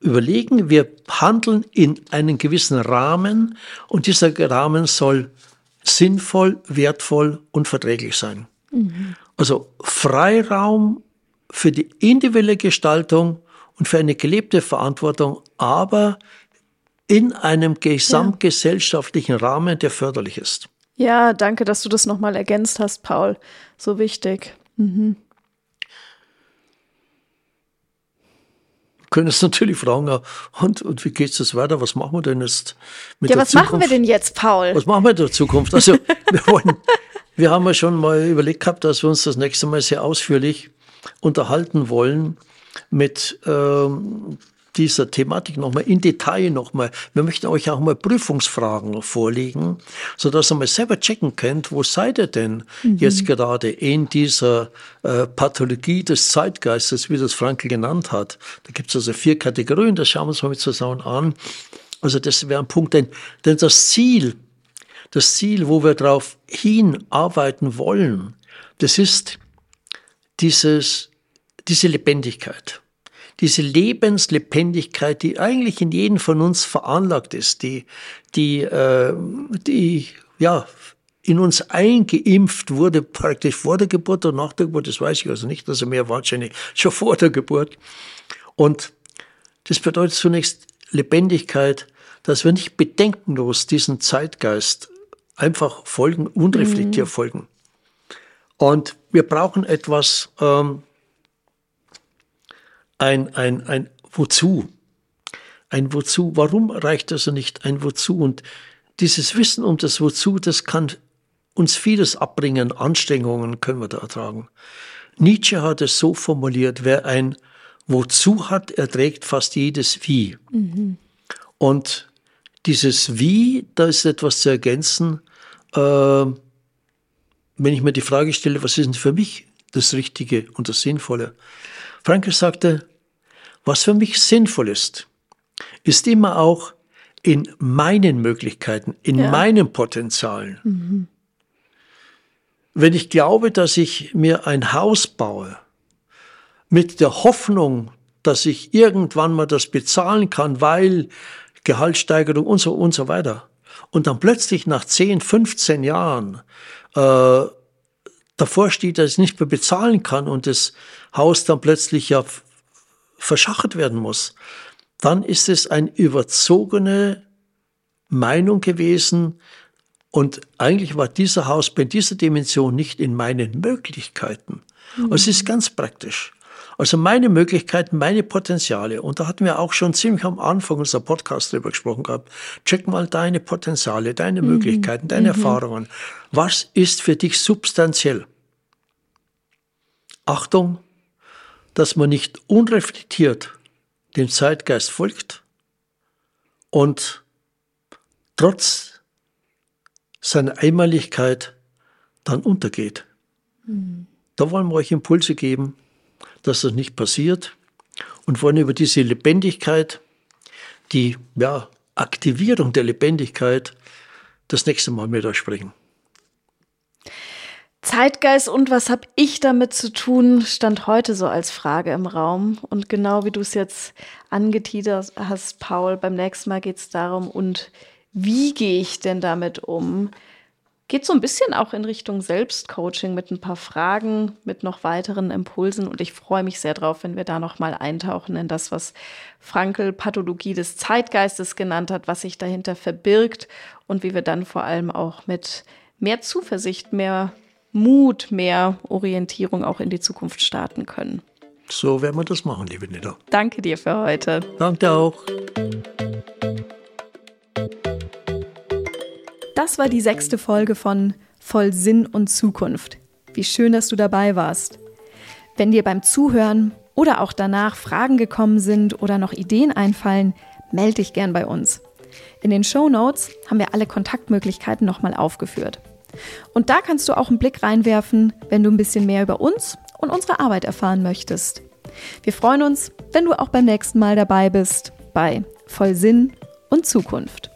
überlegen. Wir handeln in einem gewissen Rahmen und dieser Rahmen soll sinnvoll, wertvoll und verträglich sein. Mhm. Also Freiraum für die individuelle Gestaltung und für eine gelebte Verantwortung, aber in einem gesamtgesellschaftlichen Rahmen, der förderlich ist. Ja, danke, dass du das nochmal ergänzt hast, Paul. So wichtig. Mhm. können es natürlich fragen, und, und wie geht es weiter? Was machen wir denn jetzt mit ja, der Zukunft? Ja, was machen wir denn jetzt, Paul? Was machen wir in der Zukunft? Also, wir, wollen, wir haben ja schon mal überlegt gehabt, dass wir uns das nächste Mal sehr ausführlich unterhalten wollen mit ähm, dieser Thematik nochmal in Detail nochmal. Wir möchten euch auch mal Prüfungsfragen vorlegen, so dass ihr mal selber checken könnt, wo seid ihr denn mhm. jetzt gerade in dieser äh, Pathologie des Zeitgeistes, wie das Frankl genannt hat. Da gibt es also vier Kategorien, das schauen wir uns mal mit zusammen an. Also das wäre ein Punkt, denn, denn das Ziel, das Ziel, wo wir darauf hinarbeiten wollen, das ist dieses diese Lebendigkeit, diese Lebenslebendigkeit, die eigentlich in jedem von uns veranlagt ist, die, die, äh, die ja, in uns eingeimpft wurde, praktisch vor der Geburt oder nach der Geburt, das weiß ich also nicht, also mehr wahrscheinlich schon vor der Geburt. Und das bedeutet zunächst Lebendigkeit, dass wir nicht bedenkenlos diesen Zeitgeist einfach folgen, unreflektiert mhm. folgen. Und wir brauchen etwas, ähm, ein, ein, ein Wozu. Ein Wozu. Warum reicht also nicht ein Wozu? Und dieses Wissen um das Wozu, das kann uns vieles abbringen. Anstrengungen können wir da ertragen. Nietzsche hat es so formuliert, wer ein Wozu hat, erträgt fast jedes Wie. Mhm. Und dieses Wie, da ist etwas zu ergänzen. Äh, wenn ich mir die Frage stelle, was ist denn für mich das Richtige und das Sinnvolle? Frankel sagte, was für mich sinnvoll ist, ist immer auch in meinen Möglichkeiten, in ja. meinen Potenzialen. Mhm. Wenn ich glaube, dass ich mir ein Haus baue, mit der Hoffnung, dass ich irgendwann mal das bezahlen kann, weil Gehaltssteigerung und so und so weiter. Und dann plötzlich nach 10, 15 Jahren äh, davor steht, dass ich nicht mehr bezahlen kann und das Haus dann plötzlich ja verschachert werden muss, dann ist es eine überzogene Meinung gewesen und eigentlich war dieser Haus bei dieser Dimension nicht in meinen Möglichkeiten. Mhm. Es ist ganz praktisch. Also meine Möglichkeiten, meine Potenziale. Und da hatten wir auch schon ziemlich am Anfang unserer Podcast drüber gesprochen gehabt. Check mal deine Potenziale, deine mhm. Möglichkeiten, deine mhm. Erfahrungen. Was ist für dich substanziell? Achtung, dass man nicht unreflektiert dem Zeitgeist folgt und trotz seiner Einmaligkeit dann untergeht. Mhm. Da wollen wir euch Impulse geben, dass das nicht passiert und wollen über diese Lebendigkeit, die ja, Aktivierung der Lebendigkeit, das nächste Mal mit euch sprechen. Zeitgeist und was habe ich damit zu tun, stand heute so als Frage im Raum. Und genau wie du es jetzt angeteasert hast, Paul, beim nächsten Mal geht es darum, und wie gehe ich denn damit um? Geht so ein bisschen auch in Richtung Selbstcoaching mit ein paar Fragen, mit noch weiteren Impulsen. Und ich freue mich sehr drauf, wenn wir da nochmal eintauchen in das, was Frankel Pathologie des Zeitgeistes genannt hat, was sich dahinter verbirgt und wie wir dann vor allem auch mit mehr Zuversicht, mehr Mut, mehr Orientierung auch in die Zukunft starten können. So werden wir das machen, liebe Nida. Danke dir für heute. Danke auch. Das war die sechste Folge von Voll Sinn und Zukunft. Wie schön, dass du dabei warst. Wenn dir beim Zuhören oder auch danach Fragen gekommen sind oder noch Ideen einfallen, melde dich gern bei uns. In den Show Notes haben wir alle Kontaktmöglichkeiten nochmal aufgeführt. Und da kannst du auch einen Blick reinwerfen, wenn du ein bisschen mehr über uns und unsere Arbeit erfahren möchtest. Wir freuen uns, wenn du auch beim nächsten Mal dabei bist bei voll Sinn und Zukunft.